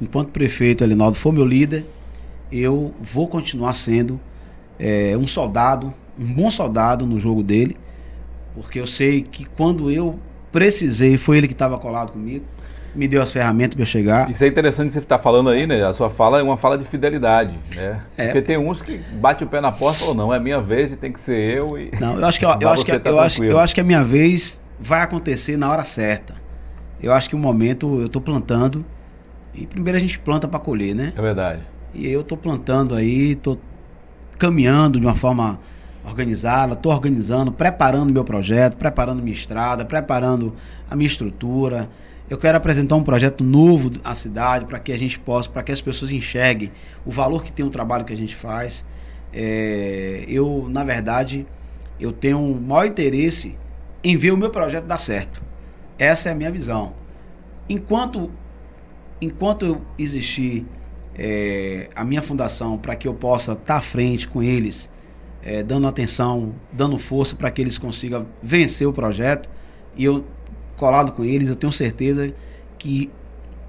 enquanto prefeito Elinaldo for meu líder, eu vou continuar sendo é, um soldado, um bom soldado no jogo dele, porque eu sei que quando eu precisei, foi ele que estava colado comigo, me deu as ferramentas para chegar. Isso é interessante você estar tá falando aí, né? A sua fala é uma fala de fidelidade, né? É. Porque tem uns que bate o pé na porta ou não, é minha vez e tem que ser eu e Não, eu acho que eu, eu acho que tá eu acho, eu acho que a minha vez vai acontecer na hora certa eu acho que o momento eu estou plantando e primeiro a gente planta para colher, né? É verdade. E eu estou plantando aí, estou caminhando de uma forma organizada, estou organizando, preparando meu projeto, preparando minha estrada, preparando a minha estrutura. Eu quero apresentar um projeto novo à cidade para que a gente possa, para que as pessoas enxerguem o valor que tem o trabalho que a gente faz. É, eu, na verdade, eu tenho um maior interesse em ver o meu projeto dar certo. Essa é a minha visão. Enquanto, enquanto existir é, a minha fundação para que eu possa estar tá à frente com eles, é, dando atenção, dando força para que eles consigam vencer o projeto, e eu colado com eles, eu tenho certeza que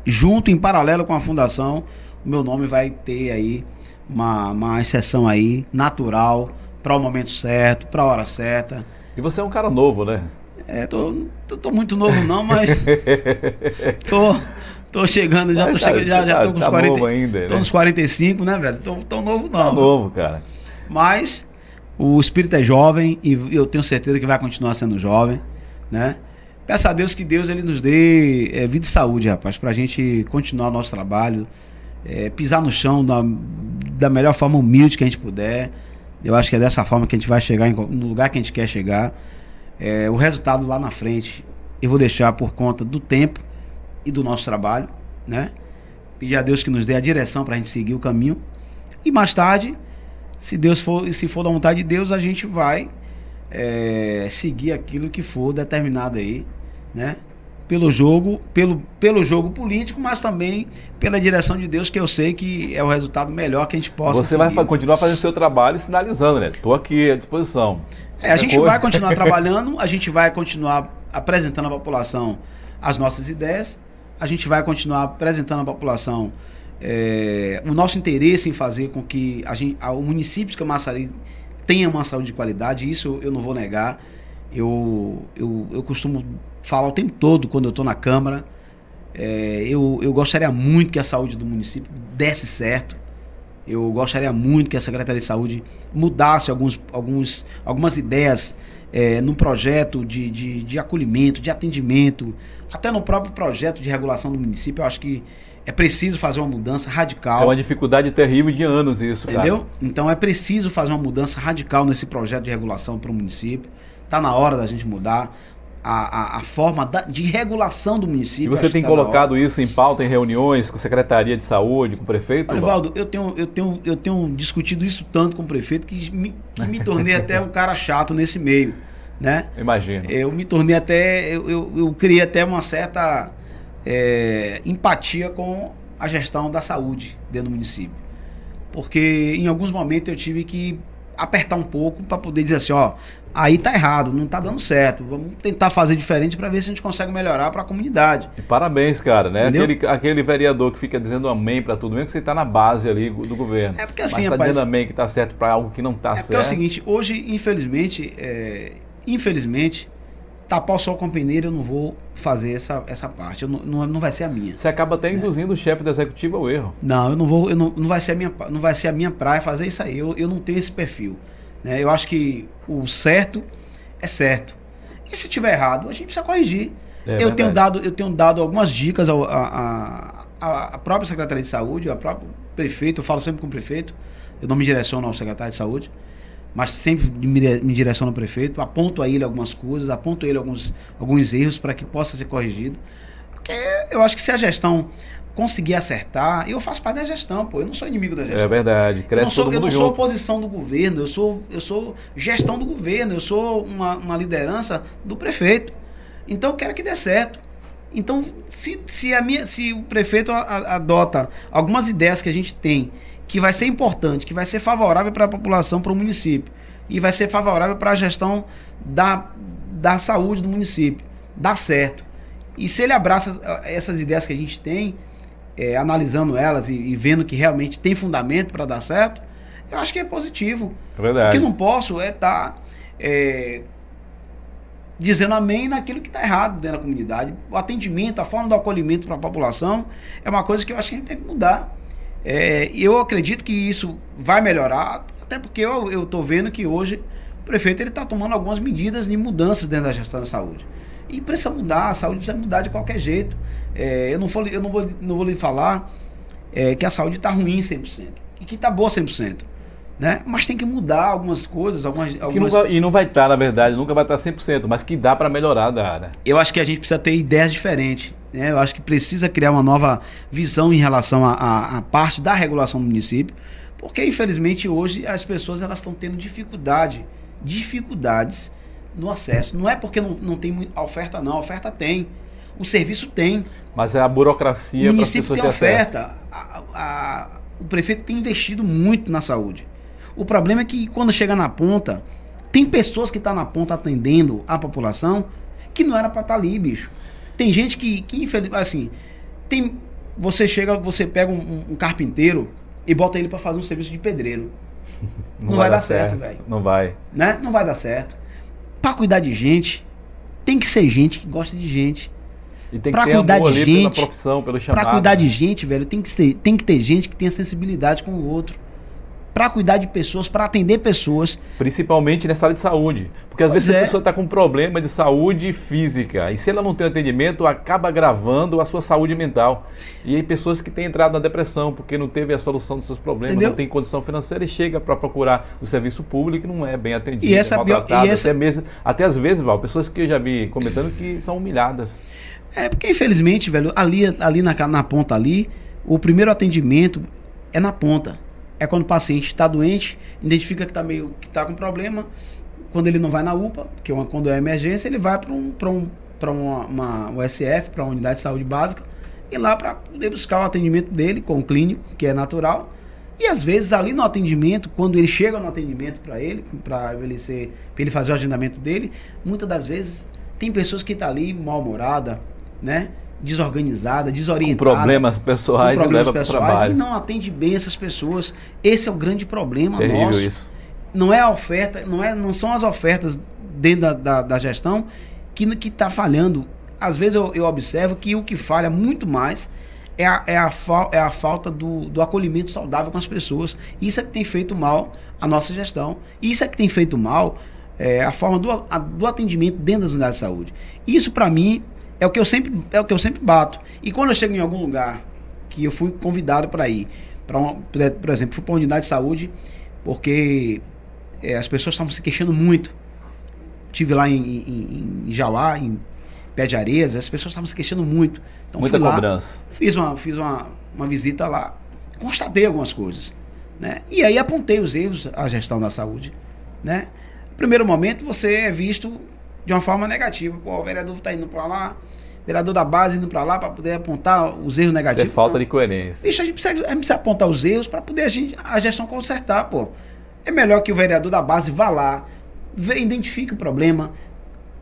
junto em paralelo com a fundação, o meu nome vai ter aí uma, uma exceção aí natural para o momento certo, para a hora certa. E você é um cara novo, né? É, tô, tô, tô, muito novo não, mas tô, tô chegando, já tô, tá, chegando, já, já tá, tô com tá os 40, ainda, tô né? nos 45, né, velho? Tô tão novo não. Tá novo, cara. Mas o espírito é jovem e eu tenho certeza que vai continuar sendo jovem, né? Peço a Deus que Deus ele nos dê é, vida e saúde, rapaz, pra gente continuar o nosso trabalho, é, pisar no chão da, da melhor forma humilde que a gente puder. Eu acho que é dessa forma que a gente vai chegar em, no lugar que a gente quer chegar. É, o resultado lá na frente eu vou deixar por conta do tempo e do nosso trabalho, né? Pedir a Deus que nos dê a direção para a gente seguir o caminho. E mais tarde, se Deus for, se for da vontade de Deus, a gente vai é, seguir aquilo que for determinado aí, né? Pelo jogo, pelo, pelo jogo político, mas também pela direção de Deus, que eu sei que é o resultado melhor que a gente possa. Você seguir. vai continuar fazendo seu trabalho sinalizando, né? Estou aqui à disposição. É, a gente vai continuar trabalhando, a gente vai continuar apresentando à população as nossas ideias, a gente vai continuar apresentando à população é, o nosso interesse em fazer com que a gente, a, o município de Camaçari tenha uma saúde de qualidade, isso eu não vou negar. Eu, eu, eu costumo falar o tempo todo quando eu estou na Câmara. É, eu, eu gostaria muito que a saúde do município desse certo. Eu gostaria muito que a Secretaria de Saúde mudasse alguns, alguns, algumas ideias é, no projeto de, de, de acolhimento, de atendimento, até no próprio projeto de regulação do município. Eu acho que é preciso fazer uma mudança radical. É uma dificuldade terrível de anos isso, Entendeu? Cara. Então é preciso fazer uma mudança radical nesse projeto de regulação para o município. Está na hora da gente mudar a, a, a forma da, de regulação do município. E você tem tá colocado isso em pauta em reuniões com a Secretaria de Saúde, com o prefeito? Olha, Valdo, eu tenho, eu, tenho, eu tenho discutido isso tanto com o prefeito que me, que me tornei até um cara chato nesse meio. Né? Imagino. Eu me tornei até. Eu, eu, eu criei até uma certa é, empatia com a gestão da saúde dentro do município. Porque em alguns momentos eu tive que apertar um pouco para poder dizer assim, ó, aí tá errado, não tá dando certo. Vamos tentar fazer diferente para ver se a gente consegue melhorar para a comunidade. E parabéns, cara, né? Aquele, aquele vereador que fica dizendo amém para tudo, mesmo que você está na base ali do governo. É porque assim, Mas tá dizendo amém que tá certo para algo que não tá é certo. É o seguinte, hoje, infelizmente, é, infelizmente, tapar o sol com peneira, eu não vou fazer essa, essa parte. Não, não, não, vai ser a minha. Você acaba até induzindo é. o chefe do executivo ao erro. Não, eu não vou, eu não, não vai ser a minha, não vai ser a minha praia fazer isso aí. Eu, eu não tenho esse perfil. Né? Eu acho que o certo é certo. E se tiver errado, a gente precisa corrigir. É eu, tenho dado, eu tenho dado algumas dicas ao, a, a, a, própria Secretaria de Saúde, ao próprio prefeito, eu falo sempre com o prefeito, eu não me direciono ao secretário de saúde mas sempre me, direciono ao prefeito, aponto a ele algumas coisas, aponto a ele alguns, alguns erros para que possa ser corrigido. Porque eu acho que se a gestão conseguir acertar, eu faço parte da gestão, pô, eu não sou inimigo da gestão. É verdade, cresce eu não sou, todo eu não sou oposição do governo, eu sou, eu sou gestão do governo, eu sou uma, uma liderança do prefeito. Então eu quero que dê certo. Então, se, se, a minha, se o prefeito a, a, adota algumas ideias que a gente tem que vai ser importante, que vai ser favorável para a população, para o município. E vai ser favorável para a gestão da, da saúde do município. Dá certo. E se ele abraça eh, essas ideias que a gente tem, é, analisando elas e, e, vendo que realmente tem fundamento para dar certo, eu acho que é positivo. É verdade. O que não posso é estar tá, é, dizendo amém naquilo que está errado dentro da comunidade. O atendimento, a forma do acolhimento para a população é uma coisa que eu acho que a gente tem que mudar. É, eu acredito que isso vai melhorar, até porque eu estou vendo que hoje o prefeito está tomando algumas medidas de mudanças dentro da gestão da saúde. E precisa mudar, a saúde precisa mudar de qualquer jeito. É, eu não vou, eu não vou, não vou lhe falar é, que a saúde está ruim 100%, e que está boa 100%. Né? Mas tem que mudar algumas coisas, algumas... algumas... Nunca, e não vai estar, tá, na verdade, nunca vai estar tá 100%, mas que dá para melhorar da área. Eu acho que a gente precisa ter ideias diferentes. Né? Eu acho que precisa criar uma nova visão em relação à parte da regulação do município, porque infelizmente hoje as pessoas elas estão tendo dificuldade, dificuldades no acesso. Não é porque não, não tem oferta, não. A oferta tem. O serviço tem. Mas é a burocracia O município tem oferta. A, a, o prefeito tem investido muito na saúde. O problema é que quando chega na ponta, tem pessoas que estão tá na ponta atendendo a população que não era para estar tá ali, bicho. Tem gente que, que infelizmente, assim, tem, você chega, você pega um, um carpinteiro e bota ele para fazer um serviço de pedreiro. Não, não vai, vai, dar certo, velho. Não vai. Né? Não vai dar certo. Para cuidar de gente, tem que ser gente que gosta de gente. E tem que pra ter cuidar de gente, pela profissão, pelo chamado. Pra cuidar de gente, velho, tem que, ser, tem que ter gente que tenha sensibilidade com o outro para cuidar de pessoas, para atender pessoas. Principalmente nessa área de saúde. Porque às pois vezes é. a pessoa está com um problema de saúde física. E se ela não tem atendimento, acaba agravando a sua saúde mental. E aí pessoas que têm entrado na depressão porque não teve a solução dos seus problemas, Entendeu? não tem condição financeira e chega para procurar o serviço público e não é bem atendido. E essa, é e essa... Até, mesmo, até às vezes, Val, pessoas que eu já vi comentando que são humilhadas. É, porque infelizmente, velho, ali, ali na, na ponta ali, o primeiro atendimento é na ponta é quando o paciente está doente, identifica que está meio que está com problema. Quando ele não vai na UPA, que é uma, quando é emergência, ele vai para um, um, uma, uma USF, para uma unidade de saúde básica, e lá para poder buscar o atendimento dele com o clínico, que é natural. E às vezes ali no atendimento, quando ele chega no atendimento para ele, para ele ser, para ele fazer o agendamento dele, muitas das vezes tem pessoas que tá ali mal-humorada, né? Desorganizada, desorientada. Com problemas pessoais com problemas e leva pessoais trabalho. e não atende bem essas pessoas. Esse é o grande problema Terrível nosso. isso. Não é a oferta, não, é, não são as ofertas dentro da, da, da gestão que está falhando. Às vezes eu, eu, observo que o que falha muito mais é a, é a, é a falta do, do acolhimento saudável com as pessoas. Isso é que tem feito mal a nossa gestão. Isso é que tem feito mal é, a forma do, a, do atendimento dentro das unidades de saúde. Isso, para mim, é o que eu sempre, é o que eu sempre bato. E quando eu chego em algum lugar que eu fui convidado para ir, para por exemplo, fui para uma unidade de saúde, porque é, as pessoas estavam se queixando muito. Tive lá em, em, em Jauá, em Pé de Areias, as pessoas estavam se queixando muito. Então, Muita fui cobrança. Lá, fiz uma, fiz uma, uma visita lá, constatei algumas coisas. Né? E aí apontei os erros à gestão da saúde. Né? Primeiro momento, você é visto de uma forma negativa. Pô, o vereador está indo para lá, vereador da base indo para lá para poder apontar os erros negativos. Isso é falta de coerência. Isso a gente precisa, a gente precisa apontar os erros para poder a, gente, a gestão consertar, pô. É melhor que o vereador da base vá lá, vê, identifique o problema,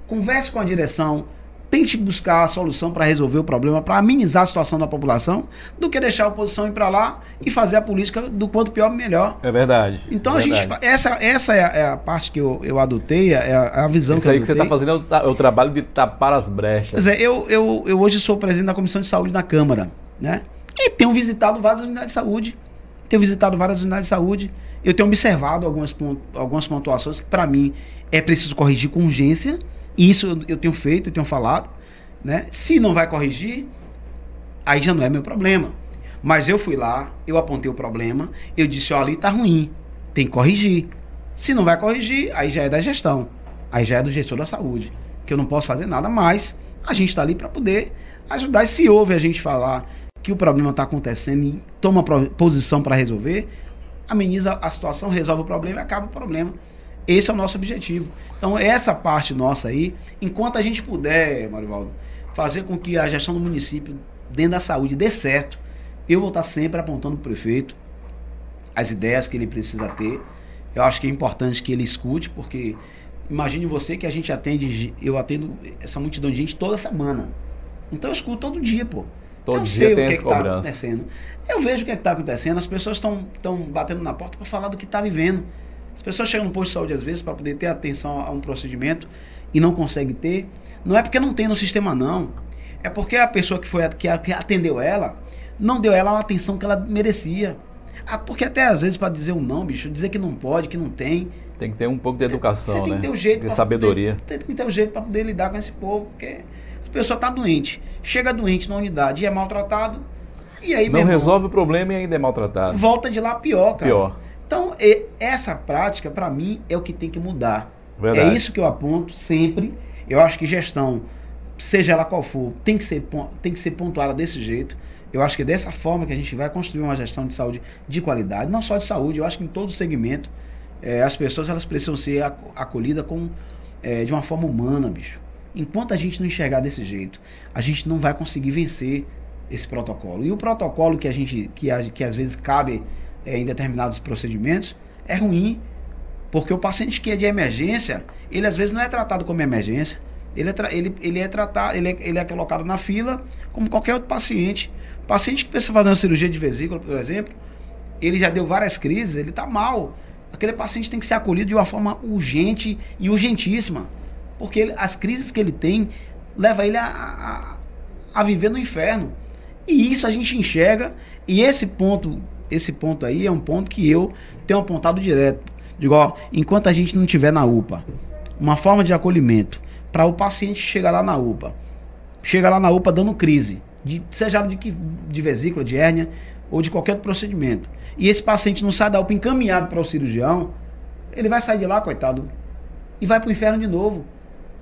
converse com a direção, tente buscar a solução para resolver o problema, para amenizar a situação da população, do que deixar a oposição ir para lá e fazer a política do quanto pior, melhor. É verdade. Então é a gente. verdade. Essa, essa é, a, é a parte que eu, eu adotei, é a, é a visão Isso que eu aí que você está fazendo é o, é o trabalho de tapar as brechas. Pois é, eu, eu, eu hoje sou presidente da Comissão de Saúde da Câmara, né? E tenho visitado várias unidades de saúde. Tenho visitado várias unidades de saúde. Eu tenho observado algumas, algumas pontuações que, para mim, é preciso corrigir com urgência. Isso eu, tenho feito, eu tenho falado. Né? Se não vai corrigir, aí já não é meu problema. Mas eu fui lá, eu apontei o problema, eu disse, ó, ali tá ruim, tem que corrigir. Se não vai corrigir, aí já é da gestão. Aí já é do gestor da saúde. Que eu não posso fazer nada mais. A gente está ali para poder ajudar. E se houve a gente falar que o problema está acontecendo e toma posição para resolver, ameniza a situação, resolve o problema e acaba o problema. Esse é o nosso objetivo. Então, essa parte nossa aí, enquanto a gente puder, Marivaldo, fazer com que a gestão do município, dentro da saúde, dê certo, eu vou estar sempre apontando para o prefeito as ideias que ele precisa ter. Eu acho que é importante que ele escute, porque imagine você que a gente atende, eu atendo essa multidão de gente toda semana. Então eu escuto todo dia, pô. Todo eu dia sei tem o que essa está cobrança. acontecendo. Eu vejo o que está acontecendo, as pessoas estão batendo na porta para falar do que está vivendo. As pessoas chegam no posto de saúde às vezes para poder ter atenção a um procedimento e não consegue ter. Não é porque não tem no sistema, não. É porque a pessoa que foi que atendeu ela não deu ela a atenção que ela merecia. Ah, porque até às vezes para dizer um não, bicho, dizer que não pode, que não tem, Tem que ter um pouco de educação, você tem né? que ter um jeito de sabedoria. Poder, tem que ter um jeito para poder lidar com esse povo, porque a pessoa está doente, chega doente na unidade e é maltratado, e aí Não resolve o problema e ainda é maltratado. volta de lá pior, cara. Pior. Então, essa prática, para mim, é o que tem que mudar. Verdade. É isso que eu aponto sempre. Eu acho que gestão, seja ela qual for, tem que ser, tem que ser pontuada desse jeito. Eu acho que é dessa forma que a gente vai construir uma gestão de saúde de qualidade, não só de saúde, eu acho que em todo segmento, eh, as pessoas elas precisam ser ac- acolhidas com, eh, de uma forma humana, bicho. Enquanto a gente não enxergar desse jeito, a gente não vai conseguir vencer esse protocolo. E o protocolo que a gente, que, a- que às vezes cabe eh, em determinados procedimentos, é ruim, porque o paciente que é de emergência, ele às vezes não é tratado como emergência. Ele é, ele, ele é tratado, ele é, ele é colocado na fila como qualquer outro paciente. Paciente que precisa fazer uma cirurgia de vesícula, por exemplo, ele já deu várias crises, ele está mal. Aquele paciente tem que ser acolhido de uma forma urgente e urgentíssima. Porque ele- as crises que ele tem leva ele a, a, a viver no inferno. E isso a gente enxerga, e esse ponto, esse ponto aí é um ponto que eu tenho apontado direto. Digo, ó, enquanto a gente não tiver na UPA uma forma de acolhimento para o paciente chegar lá na UPA, chega lá na UPA dando crise, de, seja de, que- de vesícula, de hérnia ou de qualquer procedimento, e esse paciente não sai da UPA encaminhado para o cirurgião, ele vai sair de lá, coitado, e vai para o inferno de novo.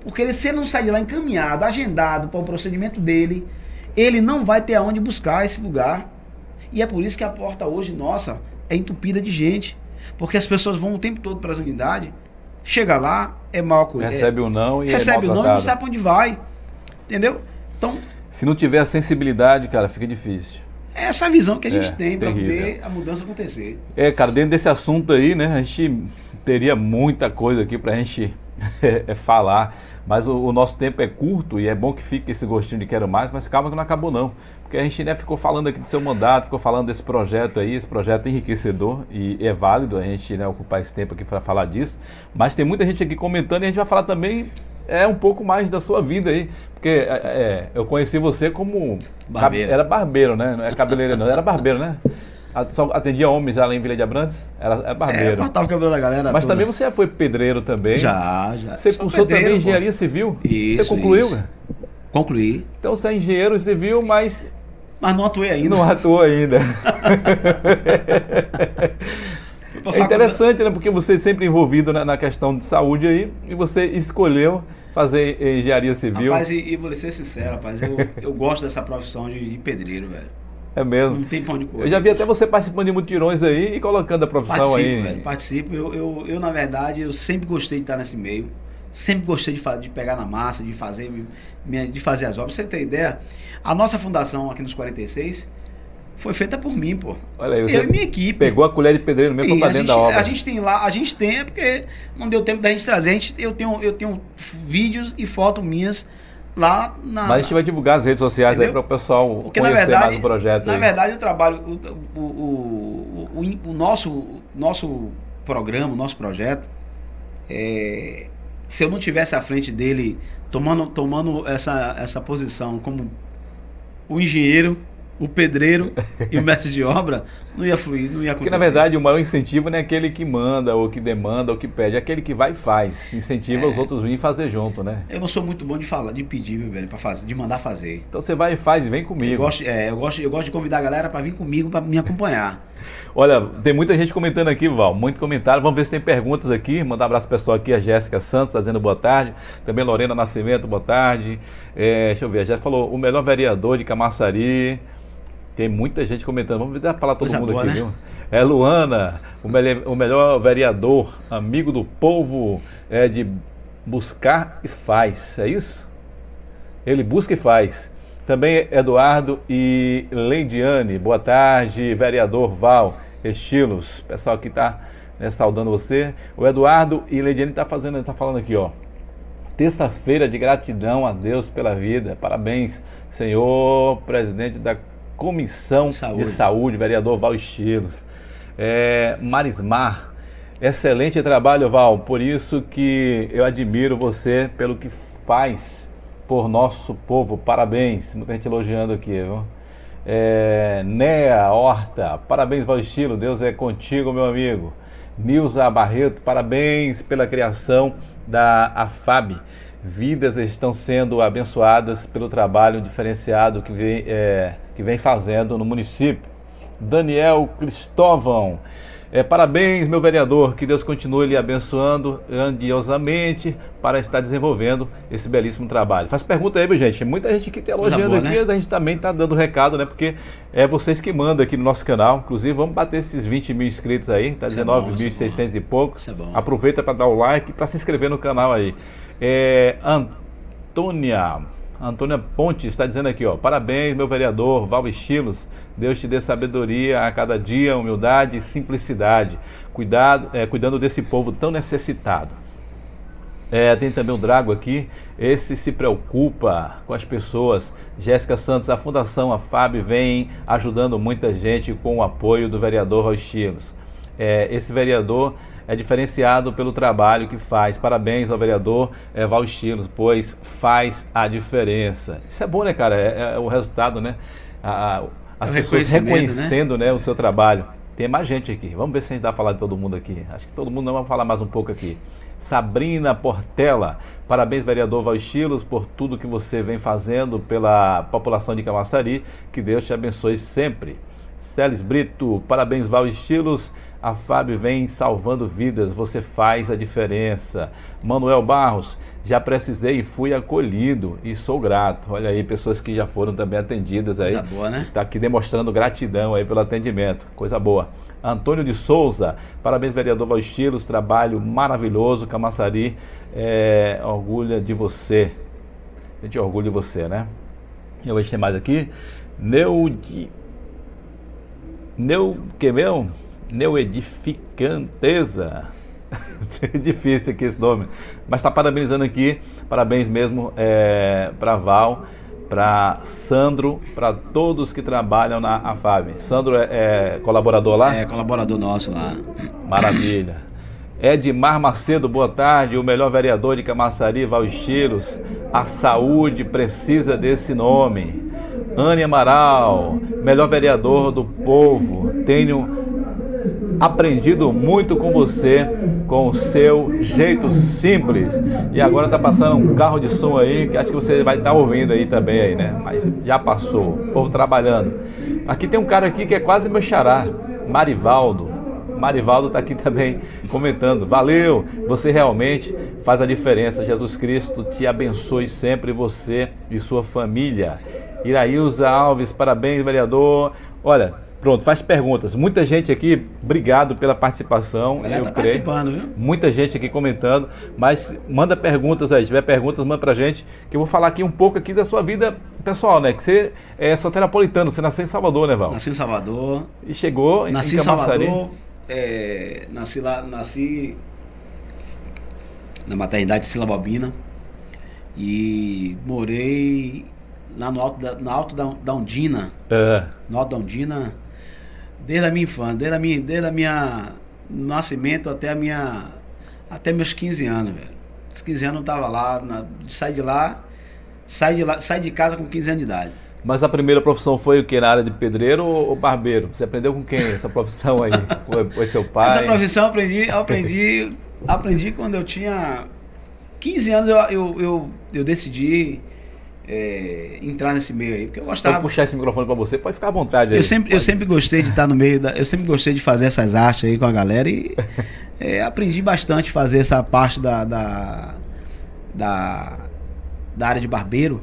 Porque ele, se ele não sair de lá encaminhado, agendado para o procedimento dele, ele não vai ter aonde buscar esse lugar. E é por isso que a porta hoje, nossa, é entupida de gente. Porque as pessoas vão o tempo todo para as unidades, chega lá, é mal acolhido. Recebe o não e recebe é o não e não sabe para onde vai. Entendeu? Então, Se não tiver a sensibilidade, cara, fica difícil. é essa visão que a gente É, tem para poder a mudança acontecer. É, cara, dentro desse assunto aí, né, a gente teria muita coisa aqui pra gente é, falar, mas o, o nosso tempo é curto e é bom que fique esse gostinho de quero mais, mas calma que não acabou não, porque a gente né, ficou falando aqui do seu mandato, ficou falando desse projeto aí, esse projeto enriquecedor e é válido a gente né, ocupar esse tempo aqui para falar disso, mas tem muita gente aqui comentando e a gente vai falar também é um pouco mais da sua vida aí, porque é, é, eu conheci você como Barbeiro. era barbeiro, né? Não é cabeleireiro não, era barbeiro, né? Só atendia homens lá em Vila de Abrantes? Era, era É, barbeiro. cortava o cabelo da galera. Mas toda. também você foi pedreiro também. Já, já. Você Sou cursou pedreiro, também pô. engenharia civil? Isso, Você concluiu? isso. Concluí. Então você é engenheiro civil, mas Mas não atuei ainda. não atuou ainda. É interessante, né? Porque você é sempre envolvido na, na questão de saúde aí e você escolheu fazer engenharia civil. Rapaz, e, e vou ser sincero, rapaz, eu, eu gosto dessa profissão de, de pedreiro, velho. É mesmo. Não tem pão de coisa. Eu já vi até você participando de mutirões aí e colocando a profissão Participo, aí. velho, participo. Eu, eu, eu, na verdade, eu sempre gostei de estar nesse meio. Sempre gostei de, de pegar na massa, de fazer, de fazer as obras. Pra você ter ideia, a nossa fundação aqui nos 46 foi feita por mim, pô. Olha aí, eu e minha equipe. pegou a colher de pedreiro mesmo E para a dentro gente, da obra. a gente tem lá, a gente tem, é porque não deu tempo da gente trazer. Gente, eu, tenho, eu tenho vídeos e fotos minhas lá na. Mas a gente vai divulgar as redes sociais aí Entendeu? para o pessoal Porque conhecer verdade, mais o projeto na aí. verdade o trabalho, o, o, o, o- o nosso, nosso programa, o nosso projeto, é, se eu não tivesse à frente dele tomando, tomando essa, essa posição como o engenheiro, o pedreiro e o mestre de obra, não ia fluir, não ia Porque acontecer. na verdade o maior incentivo não é aquele que manda, ou que demanda, ou que pede, é aquele que vai e faz. Incentiva É. os outros virem fazer junto, né? eu não sou muito bom de falar, de pedir, meu velho, para fazer, de mandar fazer. Então você vai e faz e vem Eu comigo. gosto, é, eu, gosto, eu gosto de convidar a galera para vir comigo, para me acompanhar. Olha, tem muita gente comentando aqui, Val, muito comentário. Vamos ver se tem perguntas aqui. Mandar um abraço pro pessoal aqui, a Jéssica Santos está dizendo boa tarde. Também Lorena Nascimento, boa tarde. É, deixa eu ver, a Jéssica falou o melhor vereador de Camaçari. Tem muita gente comentando. Vamos ver, falar todo Coisa mundo boa, aqui, né? viu? É Luana, o, mele- o melhor vereador, amigo do povo, é de buscar e faz. É isso? Ele busca e faz. Também Eduardo e Leidiane. Boa tarde, vereador Val Estilos. Pessoal que está saudando você. O Eduardo e Leidiane está fazendo, tá falando aqui, ó. Terça-feira de gratidão a Deus pela vida. Parabéns, senhor presidente da Comissão Saúde. de Saúde, vereador Val Estilos. É, Marismar, excelente trabalho, Val. Por isso que eu admiro você pelo que faz por nosso povo. Parabéns. Muita gente elogiando aqui, viu? É, Nea Horta, parabéns, Val Estilo. Deus é contigo, meu amigo. Nilza Barreto, parabéns pela criação da AFAB. Vidas estão sendo abençoadas pelo trabalho diferenciado que vem, é, que vem fazendo no município. Daniel Cristóvão. É, parabéns, meu vereador. Que Deus continue lhe abençoando grandiosamente para estar desenvolvendo esse belíssimo trabalho. Faz pergunta aí, viu, gente? Muita gente que está elogiando boa, aqui, né? a gente também está dando recado, né? Porque é vocês que mandam aqui no nosso canal. Inclusive, vamos bater esses 20 mil inscritos aí, tá Isso é bom, 19.600 e poucos. É. Aproveita para dar o like e para se inscrever no canal aí. É, Antônia. Antônia Pontes está dizendo aqui, ó. Parabéns, meu vereador Val Estilos. Deus te dê sabedoria a cada dia, humildade e simplicidade. Cuidado, é, cuidando desse povo tão necessitado. É, tem também o Drago aqui. Esse se preocupa com as pessoas. Jéssica Santos, a Fundação, a FAB, vem ajudando muita gente com o apoio do vereador Val Estilos. É, esse vereador é diferenciado pelo trabalho que faz. Parabéns ao vereador é, Val Estilos, pois faz a diferença. Isso é bom, né, cara? É, é o resultado, né? A- a- as É pessoas né? reconhecendo né, o seu trabalho. Tem mais gente aqui. Vamos ver se a gente dá pra falar de todo mundo aqui. Acho que todo mundo não vai falar mais um pouco aqui. Sabrina Portela, parabéns, vereador Val Estilos, por tudo que você vem fazendo pela população de Camaçari. Que Deus te abençoe sempre. Celes Brito, parabéns, Val Estilos. A FAB vem salvando vidas, você faz a diferença. Manuel Barros, já precisei e fui acolhido e sou grato. Olha aí, pessoas que já foram também atendidas aí. Coisa boa, né? Está aqui demonstrando gratidão aí pelo atendimento. Coisa boa. Antônio de Souza, parabéns, vereador Val Estilos, trabalho maravilhoso. Camaçari é, orgulha de você. A gente orgulha de você, né? Eu vou ter mais aqui. Neudi... Neu... que meu? Neuedificanteza. É difícil aqui esse nome. Mas está parabenizando aqui. Parabéns mesmo é, para Val, para Sandro, para todos que trabalham na AFAB. Sandro é, é colaborador lá? É colaborador nosso lá. Maravilha. Edmar Macedo, boa tarde. O melhor vereador de Camaçari, Val Estilos. A saúde precisa desse nome. Anne Amaral, melhor vereador do povo. Tenho aprendido muito com você, com o seu jeito simples. E agora está passando um carro de som aí, que acho que você vai estar ouvindo aí também aí, né? Mas já passou, o povo trabalhando. Aqui tem um cara aqui que é quase meu xará, Marivaldo. Marivaldo está aqui também comentando. Valeu, você realmente faz a diferença. Jesus Cristo te abençoe sempre, você e sua família. Iraílza Alves, parabéns, vereador. Olha, Pronto, faz perguntas. Muita gente aqui, obrigado pela participação. Galera eu tá creio. participando, viu? Muita gente aqui comentando, mas manda perguntas aí. Se tiver perguntas, manda pra gente, que eu vou falar aqui um pouco aqui da sua vida pessoal, né? Que você é soteropolitano, você nasceu em Salvador, né, Val? Nasci em Salvador. E chegou Nasci em em Camaçari. Salvador. é, nasci lá, nasci na maternidade de Sila Bobina. E morei lá no alto da, no alto da, da Undina. É. No alto da Undina. Desde a minha infância, desde a minha, desde a minha nascimento até a minha até meus 15 anos, velho. Os 15 anos eu tava lá, na, saí de lá, saí de lá, saí de casa com 15 anos de idade. Mas a primeira profissão foi o que? Na área de pedreiro ou ou barbeiro? Você aprendeu com quem essa profissão aí? Foi, foi seu pai? Essa profissão eu aprendi, eu aprendi, aprendi quando eu tinha 15 anos eu, eu, eu, eu decidi é, entrar nesse meio aí, porque eu gostava. puxar esse microfone pra você, pode ficar à vontade aí. Eu sempre, eu sempre gostei de estar no meio da. Eu sempre gostei de fazer essas artes aí com a galera e é, aprendi bastante a fazer essa parte da, da, da, da área de barbeiro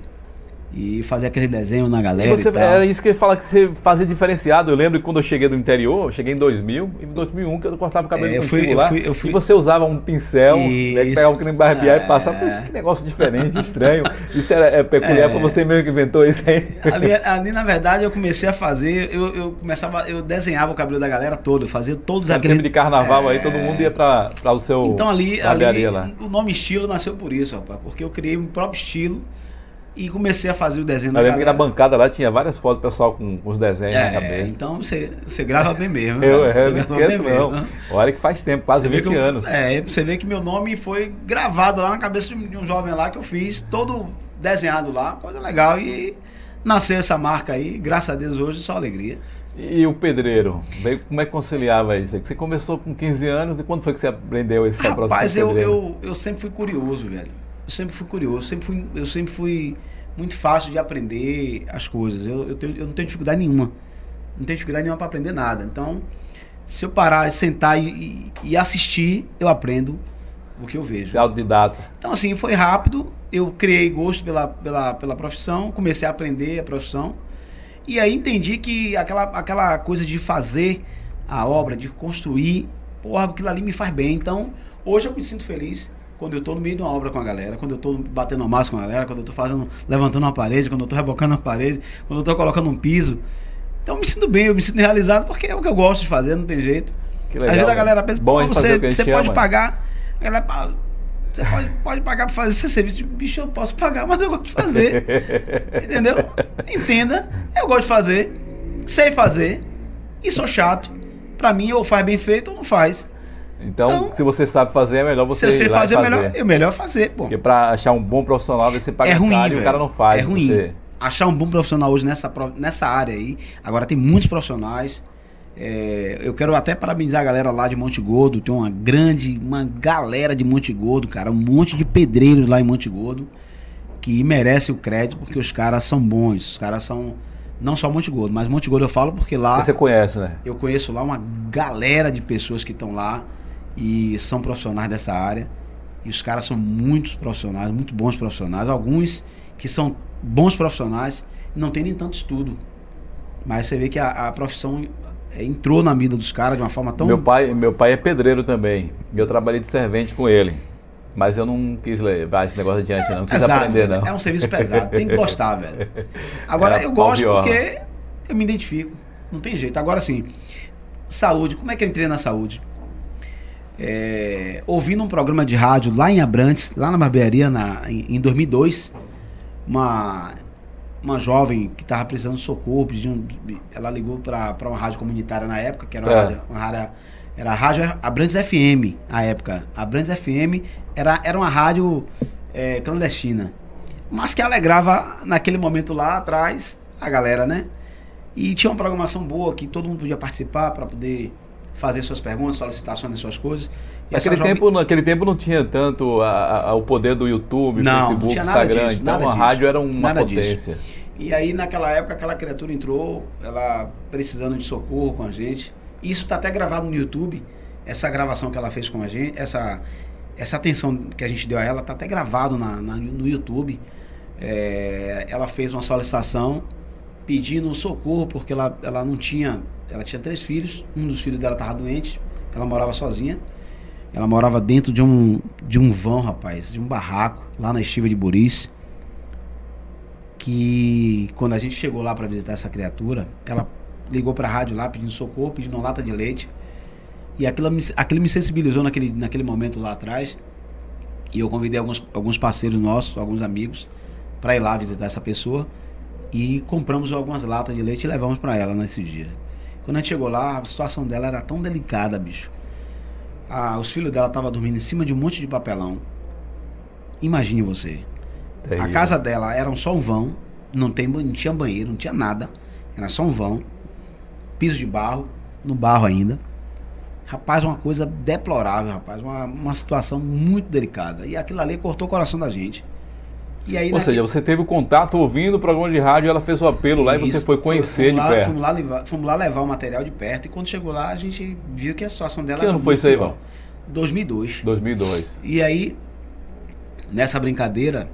e fazer aquele desenho na galera. você, era isso que eu ia falar que você fazia diferenciado. Eu lembro que quando eu cheguei do interior, eu cheguei em 2000, e em 2001 que eu cortava o cabelo É, eu fui- eu lá. fui- eu fui- E você usava um pincel, né, que Isso. pegava o creme barbear É. e passava. Falei, que negócio diferente, estranho. Isso era é peculiar, É. foi você mesmo que inventou isso aí. Ali, ali, na verdade, eu comecei a fazer, eu, eu começava, eu desenhava o cabelo da galera todo, fazia todos Aquele aqueles. tempo de carnaval aí, É. todo mundo ia pra, pra o seu Então ali, ali lá. o nome estilo nasceu por isso, rapaz, porque eu criei um próprio estilo e comecei a fazer o desenho Eu da que na galera. bancada lá tinha várias fotos do pessoal com os desenhos na É, cabeça. então você, você grava bem mesmo. Eu, cara. é, eu não esqueço bem não. mesmo, né? Olha que faz tempo, quase Você vê 20 que eu- anos. É, você vê que meu nome foi gravado lá na cabeça de um- jovem lá que eu fiz, todo desenhado lá, coisa legal. E nasceu essa marca aí, graças a Deus hoje, só alegria. E o pedreiro? Veio, como é que conciliava isso? Você começou com 15 anos e quando foi que você aprendeu profissão Rapaz, de eu, eu, eu sempre fui curioso, velho. Eu sempre fui curioso, sempre fui, eu sempre fui muito fácil de aprender as coisas. Eu, eu, tenho- eu não tenho dificuldade nenhuma. Não tenho dificuldade nenhuma para aprender nada. Então, se eu parar, sentar e, e- e assistir, eu aprendo o que eu vejo. Você é autodidata. Então, assim, foi rápido. Eu criei gosto pela, pela, pela profissão, comecei a aprender a profissão. E aí entendi que aquela, aquela coisa de fazer a obra, de construir, porra, aquilo ali me faz bem. Então, hoje eu me sinto feliz quando eu tô no meio de uma obra com a galera, quando eu tô batendo a massa com a galera, quando eu tô fazendo, levantando uma parede, quando eu tô rebocando uma parede, quando eu tô colocando um piso. Então, eu me sinto bem, eu me sinto realizado, porque é o que eu gosto de fazer, não tem jeito. Que Às legal. vezes a galera pensa, Bom você, você pode pagar. A galera, "Pá, você pode, pode pagar pra fazer esse serviço. Bicho, eu posso pagar, mas eu gosto de fazer. Entendeu? Entenda, eu gosto de fazer, sei fazer, e sou chato. Pra mim, ou faz bem feito ou não faz. Então, Então, se você sabe fazer, é melhor você Se lá e fazer, é melhor, é melhor fazer, pô. Porque pra achar um bom profissional, você paga É ruim, caro e o cara não faz. É ruim. Você... Achar um bom profissional hoje nessa, nessa área aí. Agora tem muitos profissionais. É, eu quero até parabenizar a galera lá de Monte Gordo. Tem uma grande, uma galera de Monte Gordo, cara. Um monte de pedreiros lá em Monte Gordo que merece o crédito porque os caras são bons. Os caras são não só Monte Gordo, mas Monte Gordo eu falo porque lá Você conhece, né? eu conheço lá uma galera de pessoas que estão lá e são profissionais dessa área. E os caras são muitos profissionais, muito bons profissionais. Alguns que são bons profissionais não têm nem tanto estudo. Mas você vê que a, a profissão é, entrou na vida dos caras de uma forma tão. Meu pai, meu pai é pedreiro também. E eu trabalhei de servente com ele. Mas eu não quis levar esse negócio adiante, não. Não quis pesado, aprender, velho. não. É um serviço pesado, tem que gostar, velho. Agora, Era eu gosto orla. porque eu me identifico. Não tem jeito. Agora, assim, saúde. Como é que eu entrei na saúde? É, ouvindo um programa de rádio lá em Abrantes, lá na barbearia, na, em, em 2002, uma, uma jovem que estava precisando de socorro, pedindo, ela ligou para uma rádio comunitária na época, que era uma É. rádio, uma rádio era a rádio Abrantes FM, a época. Abrantes FM era, era uma rádio é, clandestina. Mas que alegrava naquele momento lá atrás a galera, né? E tinha uma programação boa que todo mundo podia participar para poder fazer suas perguntas, solicitações das suas coisas. Naquele jovem- tempo, naquele tempo não tinha tanto a- a- o poder do YouTube, Não, não Facebook, tinha nada Instagram. disso, então a disso. rádio era uma Nada disso. potência. E aí, naquela época, aquela criatura entrou, ela precisando de socorro com a gente. Isso tá até gravado no YouTube. Essa gravação que ela fez com a gente, essa, essa atenção que a gente deu a ela, tá até gravado na, na- no YouTube. É, ela fez uma solicitação pedindo socorro porque ela, ela não tinha. Ela tinha três filhos, um dos filhos dela estava doente, ela morava sozinha. Ela morava dentro de um, de um vão, rapaz, de um barraco, lá na estiva de Burice. Que quando a gente chegou lá para visitar essa criatura, ela ligou para a rádio lá pedindo socorro, pedindo uma lata de leite. E aquilo, aquilo me sensibilizou naquele, naquele momento lá atrás. E eu convidei alguns, alguns parceiros nossos, alguns amigos, para ir lá visitar essa pessoa. E compramos algumas latas de leite e levamos para ela nesse dia. Quando a gente chegou lá, a situação dela era tão delicada, bicho. Ah, os filhos dela estavam dormindo em cima de um monte de papelão. Imagine você. A casa dela era um só um vão, não, tem, não tinha banheiro, não tinha nada. Era só um vão, piso de barro, no barro ainda. Rapaz, uma coisa deplorável, rapaz, uma, uma situação muito delicada. E aquilo ali cortou o coração da gente. E aí, Ou naquele- seja, você teve o contato ouvindo o programa de rádio, ela fez o apelo lá e você Isso, foi conhecer fomos de lá, perto. Fomos lá, levar, fomos lá levar o material de perto e quando chegou lá a gente viu que a situação dela Que ano foi isso aí. Val? 2002. 2002. E aí, nessa brincadeira,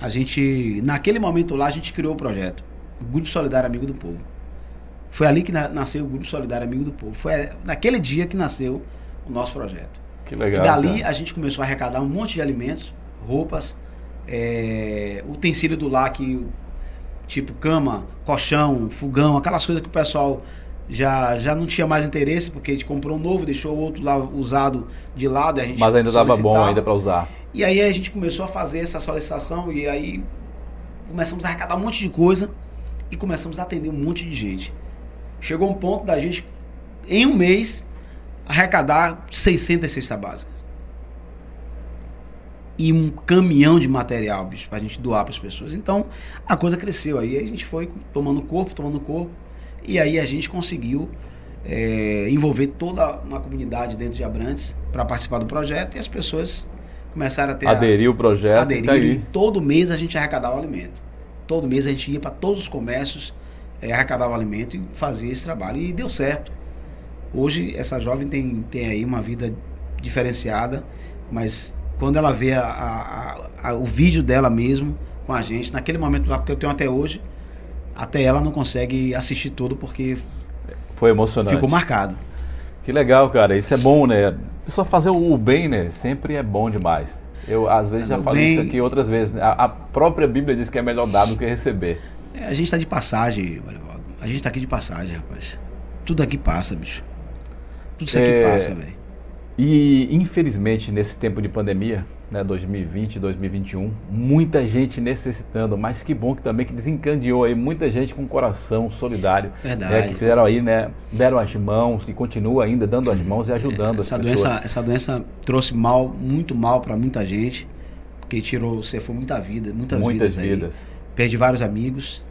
a gente, naquele momento lá, a gente criou o projeto, o Grupo Solidário Amigo do Povo. Foi ali que na- nasceu o Grupo Solidário Amigo do Povo. Foi naquele dia que nasceu o nosso projeto. Que legal. e dali cara. a gente começou a arrecadar um monte de alimentos, roupas, é, utensílio do lar que tipo cama, colchão, fogão, aquelas coisas que o pessoal já, já não tinha mais interesse, porque a gente comprou um novo, deixou o outro lá usado de lado. e A gente Mas ainda estava bom ainda para usar. E aí a gente começou a fazer essa solicitação e aí começamos a arrecadar um monte de coisa e começamos a atender um monte de gente. Chegou um ponto da gente, em um mês, arrecadar 600 cestas básicas. E um caminhão de material, bicho, pra gente doar para as pessoas. Então, a coisa cresceu aí. A gente foi tomando corpo, tomando corpo. E aí a gente conseguiu é, envolver toda uma comunidade dentro de Abrantes para participar do projeto e as pessoas começaram a ter a- Aderiu o projeto. aderiram tá e todo mês a gente arrecadava o alimento. Todo mês a gente ia para todos os comércios, eh, arrecadava o alimento e fazia esse trabalho. E deu certo. Hoje essa jovem tem, tem aí uma vida diferenciada, mas quando ela vê a- a- a- o vídeo dela mesmo com a gente, naquele momento lá, porque eu tenho até hoje, até ela não consegue assistir todo porque Foi emocionante. ficou marcado. Que legal, cara. Isso é bom, né? Só fazer o bem, né? Sempre é bom demais. Eu, às vezes, Fazer já falei bem- isso aqui outras vezes. né? A, a própria Bíblia diz que é melhor dar do que receber. É, a gente está de passagem, Varivaldo. A gente está aqui de passagem, rapaz. Tudo aqui passa, bicho. Tudo isso aqui É, passa, velho. E, infelizmente, nesse tempo de pandemia, né, 2020, 2021, muita gente necessitando, mas que bom que também que desencadeou aí muita gente com coração solidário, Verdade. né, que fizeram aí, né, deram as mãos e continua ainda dando as mãos e ajudando Essa as pessoas. doença, essa doença trouxe mal, muito mal para muita gente, porque tirou, você foi muita vida, muitas, Muitas vidas. aí. vidas. Perdi vários amigos,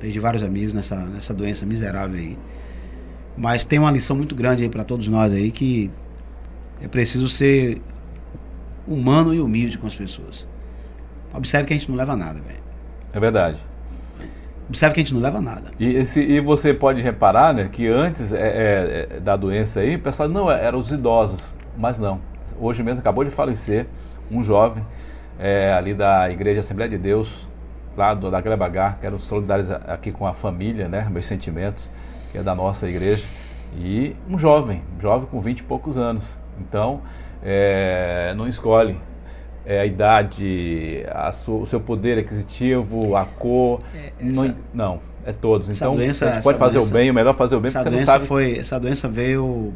perdi vários amigos nessa, nessa doença miserável aí. Mas tem uma lição muito grande aí para todos nós aí que é preciso ser humano e humilde com as pessoas. Observe que a gente não leva nada, velho. É verdade. Observe que a gente não leva nada. E, esse- e você pode reparar, né, que antes é, é, é, da doença aí, o pessoal não eram os idosos, mas não. Hoje mesmo acabou de falecer um jovem é, ali da Igreja Assembleia de Deus, lá do, da Glebagar, quero solidarizar aqui com a família, né, meus sentimentos, que é da nossa igreja, e um jovem, um jovem com 20 e poucos anos. Então, é, não escolhe é, a idade, a sua- o seu poder aquisitivo, a cor. não, essa- não, é todos. Então, doença- a gente pode fazer doença- o bem, o melhor fazer o bem, essa porque você não doença sabe. foi essa doença veio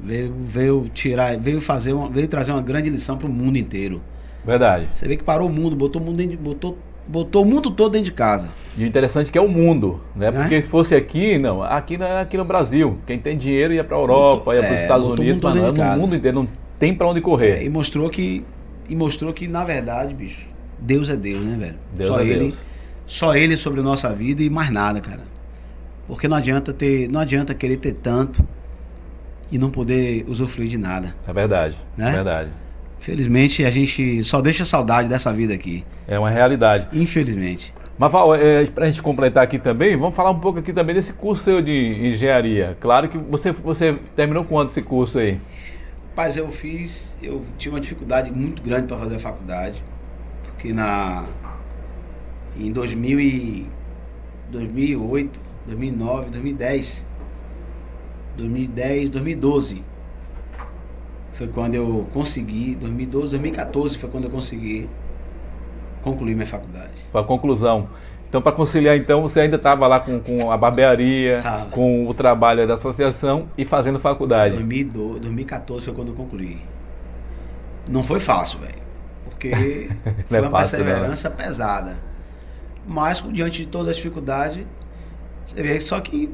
veio veio tirar veio fazer uma, veio trazer uma grande lição para o mundo inteiro Verdade. você vê que parou o mundo botou o mundo botou botou o mundo todo dentro de casa E o interessante é que é o mundo, né? Né? Porque se fosse aqui, não, aqui não é aqui no Brasil. Quem tem dinheiro ia para a Europa, Botou- ia para os é, Estados Unidos, mas não, é no mundo inteiro, não tem para onde É, correr. e mostrou que e mostrou que na verdade bicho Deus é Deus né velho Deus só é ele Deus. só ele sobre a nossa vida e mais nada cara porque não adianta ter não adianta querer ter tanto e não poder usufruir de nada É verdade, Né? é verdade. Felizmente a gente só deixa saudade dessa vida aqui. É uma realidade. Infelizmente. Mas Val, é, para a gente completar aqui também, vamos falar um pouco aqui também desse curso seu de engenharia. Claro que você, você terminou quanto esse curso aí? Mas eu fiz, eu tive uma dificuldade muito grande para fazer a faculdade, porque na em 2000 e 2008, 2009, 2010. 2010, 2012. Foi quando eu consegui, 2012, 2014 foi quando eu consegui concluir minha faculdade. Foi a conclusão. Então, para conciliar, então, você ainda estava lá com, com a barbearia, tava. com o trabalho da associação e fazendo faculdade. 2012, 2014 foi quando eu concluí. Não foi fácil, velho. Porque foi é uma fácil, perseverança não. pesada. Mas, diante de todas as dificuldades, você vê só que,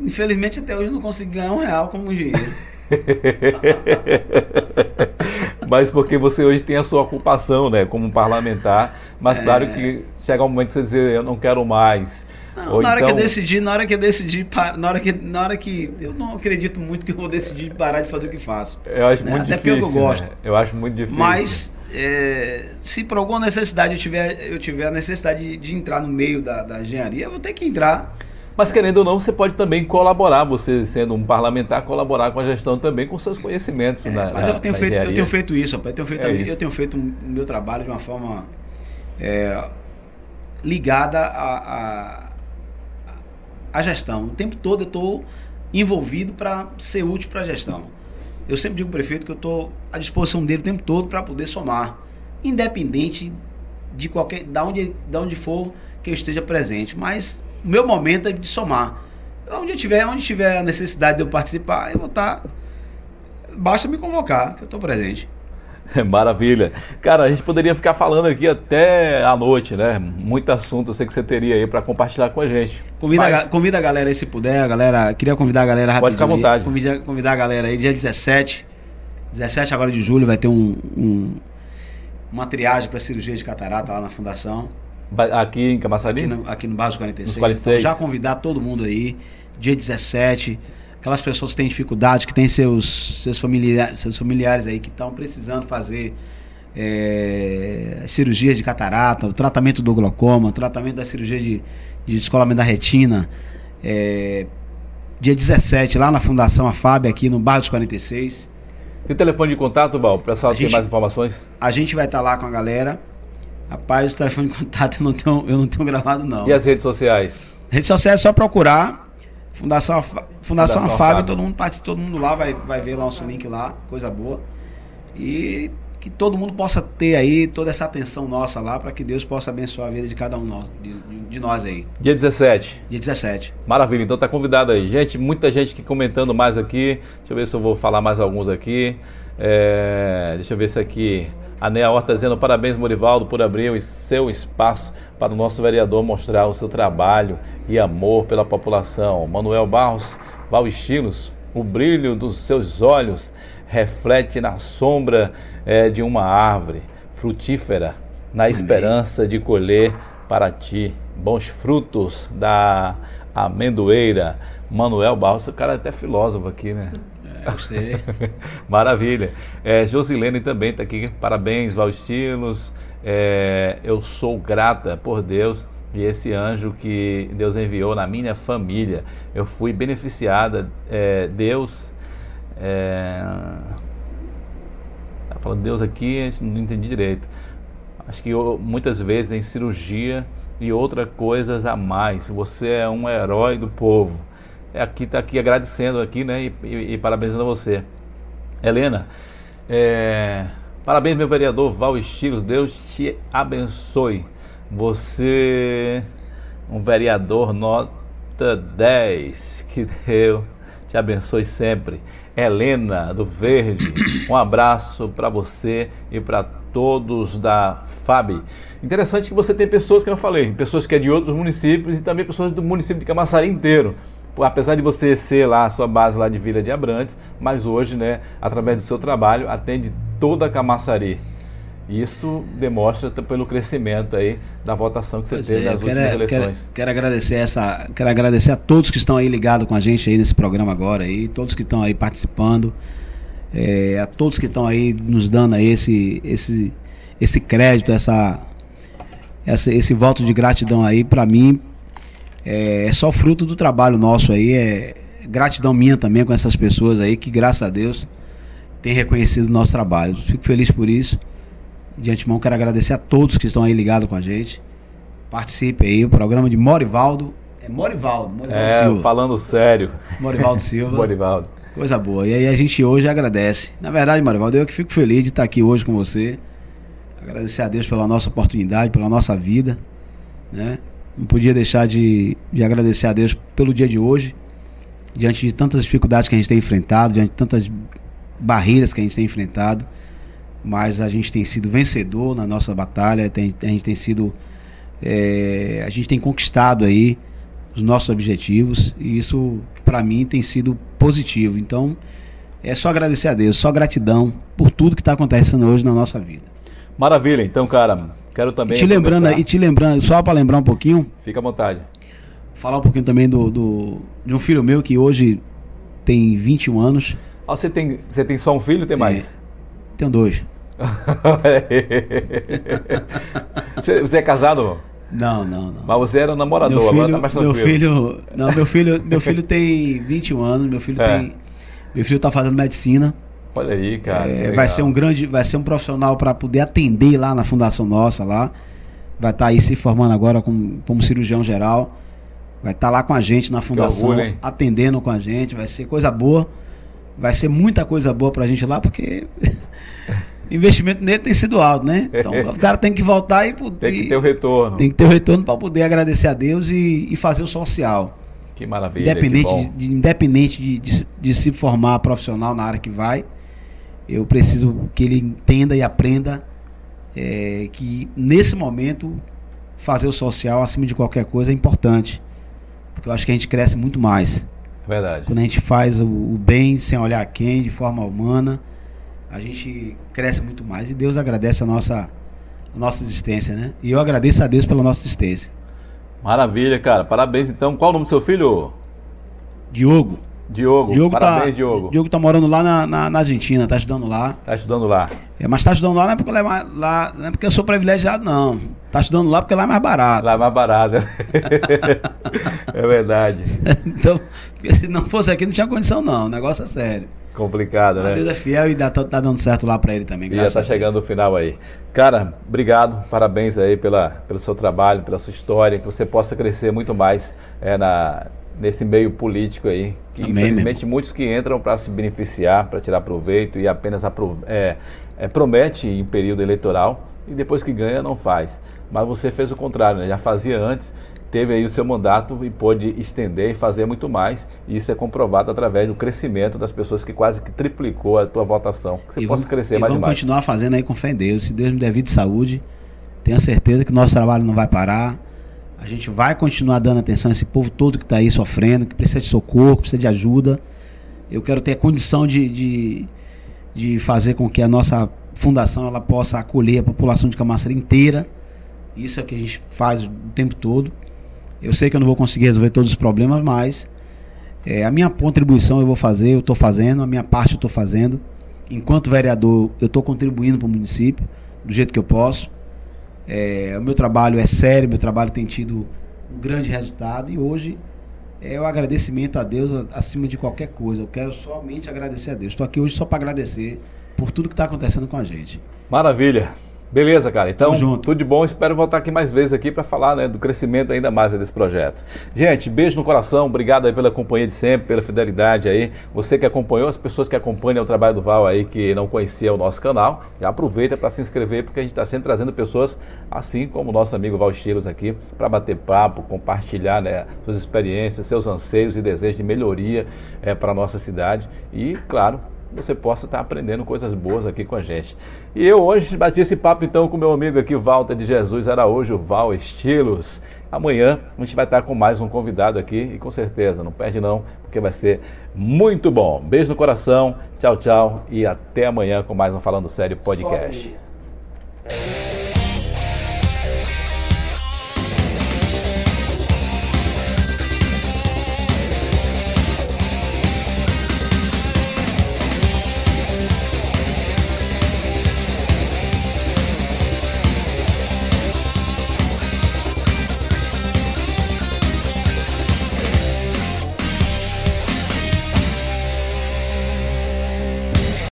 infelizmente, até hoje eu não consegui ganhar um real como engenheiro. mas porque você hoje tem a sua ocupação, né, como parlamentar. Mas é... claro que chega um momento que você dizer, eu não quero mais. Não, na hora então... que eu decidi, na hora que eu decidi, na hora que, na hora que eu não acredito muito que eu vou decidir parar de fazer o que faço. Eu acho né? muito Até difícil. Até porque eu gosto. Né? Eu acho muito difícil. Mas é, se por alguma necessidade eu tiver, eu tiver a necessidade de, de entrar no meio da, da engenharia, eu vou ter que entrar. Mas querendo ou não, você pode também colaborar, você sendo um parlamentar, colaborar com a gestão também com seus conhecimentos. É, na, mas eu tenho, feito, eu tenho feito isso, rapaz. Eu tenho feito, é eu tenho feito o meu trabalho de uma forma é, ligada à a, a, a, gestão. O tempo todo eu estou envolvido para ser útil para a gestão. Eu sempre digo ao prefeito que eu estou à disposição dele o tempo todo para poder somar, independente de qualquer, da onde, da onde for que eu esteja presente. Mas o meu momento é de somar. Onde eu tiver, onde tiver a necessidade de eu participar, eu vou estar. Tá, basta me convocar, que eu estou presente. Maravilha. Cara, a gente poderia ficar falando aqui até a noite, né? Muito assunto eu sei que você teria aí para compartilhar com a gente. Convida, Mas... a, convida a galera aí se puder, a galera. Queria convidar a galera rapidinho. Pode ficar à vontade. Convidar, convidar a galera aí, dia 17. 17 agora de julho vai ter um, um uma triagem para cirurgia de catarata lá na fundação. Aqui em Camaçari? Aqui no, aqui no Bairro 46. 46. Então, já convidar todo mundo aí, dia 17. Aquelas pessoas que têm dificuldade, que têm seus, seus, familiares, seus familiares aí que estão precisando fazer é, cirurgias de catarata, o tratamento do glaucoma, o tratamento da cirurgia de, de descolamento da retina. É, dia 17, lá na Fundação A Fábio, aqui no Bairro dos 46. Tem telefone de contato, Val? Para ter mais informações? A gente vai estar tá lá com a galera. Rapaz, o telefone de contato eu não tenho, eu não tenho gravado, não. E as redes sociais? Redes sociais é só procurar. Fundação, Fundação, Fundação Fábio, todo mundo participa, todo mundo lá vai, vai ver lá nosso link lá, coisa boa. E que todo mundo possa ter aí toda essa atenção nossa lá para que Deus possa abençoar a vida de cada um de, de, nós aí. Dia 17. Dia 17. Maravilha, então tá convidado aí. Gente, muita gente que comentando mais aqui. Deixa eu ver se eu vou falar mais alguns aqui. É, deixa eu ver se aqui. A Nea Horta dizendo parabéns, Morivaldo, por abrir o seu espaço para o nosso vereador mostrar o seu trabalho e amor pela população. Manuel Barros, Val Estilos, o brilho dos seus olhos reflete na sombra é, de uma árvore frutífera, na Amém. esperança de colher para ti bons frutos da amendoeira. Manuel Barros, o cara é até filósofo aqui, né? É, você. Maravilha. É, Josilene também está aqui. Parabéns, Valstinos. É, eu sou grata por Deus e esse anjo que Deus enviou na minha família. Eu fui beneficiada. É, Deus. É, tá falando Deus aqui, não entendi direito. Acho que eu, muitas vezes em cirurgia e outras coisas a mais. Você é um herói do povo é aqui está aqui agradecendo aqui, né? E, e, e parabenizando você. Helena, é, parabéns meu vereador Val Estilos, Deus te abençoe. Você, um vereador nota 10, que Deus te abençoe sempre. Helena do Verde, um abraço para você e para todos da FAB. Interessante que você tem pessoas que eu falei, pessoas que é de outros municípios e também pessoas do município de Camaçari inteiro apesar de você ser lá a sua base lá de Vila de Abrantes, mas hoje, né, através do seu trabalho, atende toda a Camaçari. Isso demonstra pelo crescimento aí da votação que você pois teve é, nas últimas quero, eleições. Quero, quero, agradecer essa, quero agradecer a todos que estão aí ligados com a gente aí nesse programa agora aí, todos que estão aí participando, é, a todos que estão aí nos dando aí esse, esse, esse crédito, essa, essa, esse voto de gratidão aí para mim, é, é só fruto do trabalho nosso aí. É gratidão minha também com essas pessoas aí que, graças a Deus, tem reconhecido o nosso trabalho. Fico feliz por isso. De antemão, quero agradecer a todos que estão aí ligados com a gente. Participe aí. O programa de Morivaldo é Morivaldo. Morivaldo É, Silva. falando sério. Morivaldo Silva. Morivaldo. Coisa boa. E aí a gente hoje agradece. Na verdade, Marivaldo, eu que fico feliz de estar aqui hoje com você. Agradecer a Deus pela nossa oportunidade, pela nossa vida. Né? Não podia deixar de, de agradecer a Deus pelo dia de hoje, diante de tantas dificuldades que a gente tem enfrentado, diante de tantas barreiras que a gente tem enfrentado. Mas a gente tem sido vencedor na nossa batalha, tem, a gente tem sido. é, a gente tem conquistado aí os nossos objetivos e isso para mim tem sido positivo. Então é só agradecer a Deus, só gratidão por tudo que está acontecendo hoje na nossa vida. Maravilha. Então, cara, quero também. E te lembrando, e te lembrando, só para lembrar um pouquinho, Fica à vontade. falar um pouquinho também do, do- de um filho meu que hoje tem 21 anos, Ah, você tem, você tem só um filho ou tem mais? tenho dois. você, você é casado? Não, não, não. Mas você era namorador, meu agora filho, tá mais meu filho, não, meu filho, meu filho tem 21 anos, meu filho É. tem meu filho tá fazendo medicina. Olha aí, cara. que É, vai ser um grande, vai ser um profissional para poder atender lá na fundação nossa lá. Vai estar aí se formando agora como, como cirurgião geral. Vai estar lá com a gente na fundação, orgulho, atendendo com a gente. Vai ser coisa boa. Vai ser muita coisa boa pra gente lá, porque investimento nele tem sido alto, né? Então o cara tem que voltar e poder. Tem que ter o retorno. tem que ter o retorno para poder agradecer a Deus e, e fazer o social. Que maravilha. que Independente, bom. de, de- independente de, de de se formar profissional na área que vai, eu preciso que ele entenda e aprenda é, que nesse momento fazer o social acima de qualquer coisa é importante. Porque eu acho que a gente cresce muito mais. Verdade. Quando a gente faz o, o bem sem olhar quem, de forma humana, a gente cresce muito mais. E Deus agradece a nossa, a nossa existência, né? E eu agradeço a Deus pela nossa existência. Maravilha, cara. Parabéns então. Qual o nome do seu filho? Diogo. Diogo. Diogo Parabéns, tá, Diogo. Diogo tá morando lá na, na, na Argentina, tá estudando lá. Tá estudando lá. É, mas tá estudando lá não é porque lá, é lá não é porque eu sou privilegiado, não. Tá estudando lá porque lá é mais barato. Lá é mais barato. é verdade. então, se não fosse aqui não tinha condição não. O negócio é sério. Complicado, Mas Deus né? é fiel e dá, tá tá dando certo lá pra ele também. E já tá Deus. chegando o final aí. Cara, obrigado, parabéns aí pela, pelo seu trabalho, pela sua história, que você possa crescer muito mais é, na, nesse meio político aí. Que Amém, infelizmente muitos que entram para se beneficiar, para tirar proveito e apenas é, é, promete em período eleitoral e depois que ganha não faz. Mas você fez o contrário, né? já fazia antes, teve aí o seu mandato e pôde estender e fazer muito mais. E isso é comprovado através do crescimento das pessoas que quase que triplicou a tua votação. Que você E possa vamos- crescer e mais e vamos mais. continuar fazendo aí com fé em Deus. Se Deus me der vida e saúde, tenha certeza que o nosso trabalho não vai parar. A gente vai continuar dando atenção a esse povo todo que está aí sofrendo, que precisa de socorro, que precisa de ajuda. Eu quero ter a condição de, de, de fazer com que a nossa fundação ela possa acolher a população de Camaçari inteira. Isso é o que a gente faz o tempo todo. Eu sei que eu não vou conseguir resolver todos os problemas, mas é, a minha contribuição eu vou fazer, eu estou fazendo, a minha parte eu estou fazendo. Enquanto vereador, eu estou contribuindo para o município do jeito que eu posso. É, o meu trabalho é sério, meu trabalho tem tido um grande resultado e hoje é o agradecimento a Deus acima de qualquer coisa. Eu quero somente agradecer a Deus. Estou aqui hoje só para agradecer por tudo que está acontecendo com a gente. Maravilha. Beleza, cara. Então, tudo de bom. Espero voltar aqui mais vezes aqui para falar né, do crescimento ainda mais desse projeto. Gente, beijo no coração. Obrigado aí pela companhia de sempre, pela fidelidade aí. Você que acompanhou, as pessoas que acompanham o trabalho do Val aí, que não conhecia o nosso canal, já aproveita para se inscrever, porque a gente está sempre trazendo pessoas assim como o nosso amigo Val Estilos aqui, para bater papo, compartilhar né, suas experiências, seus anseios e desejos de melhoria para a nossa cidade. E, claro, você possa estar aprendendo coisas boas aqui com a gente. E eu hoje bati esse papo então com meu amigo aqui, Walter de Jesus Araújo, Val Estilos. Amanhã a gente vai estar com mais um convidado aqui e com certeza, não perde não, porque vai ser muito bom. Beijo no coração, tchau, tchau e até amanhã com mais um Falando Sério podcast.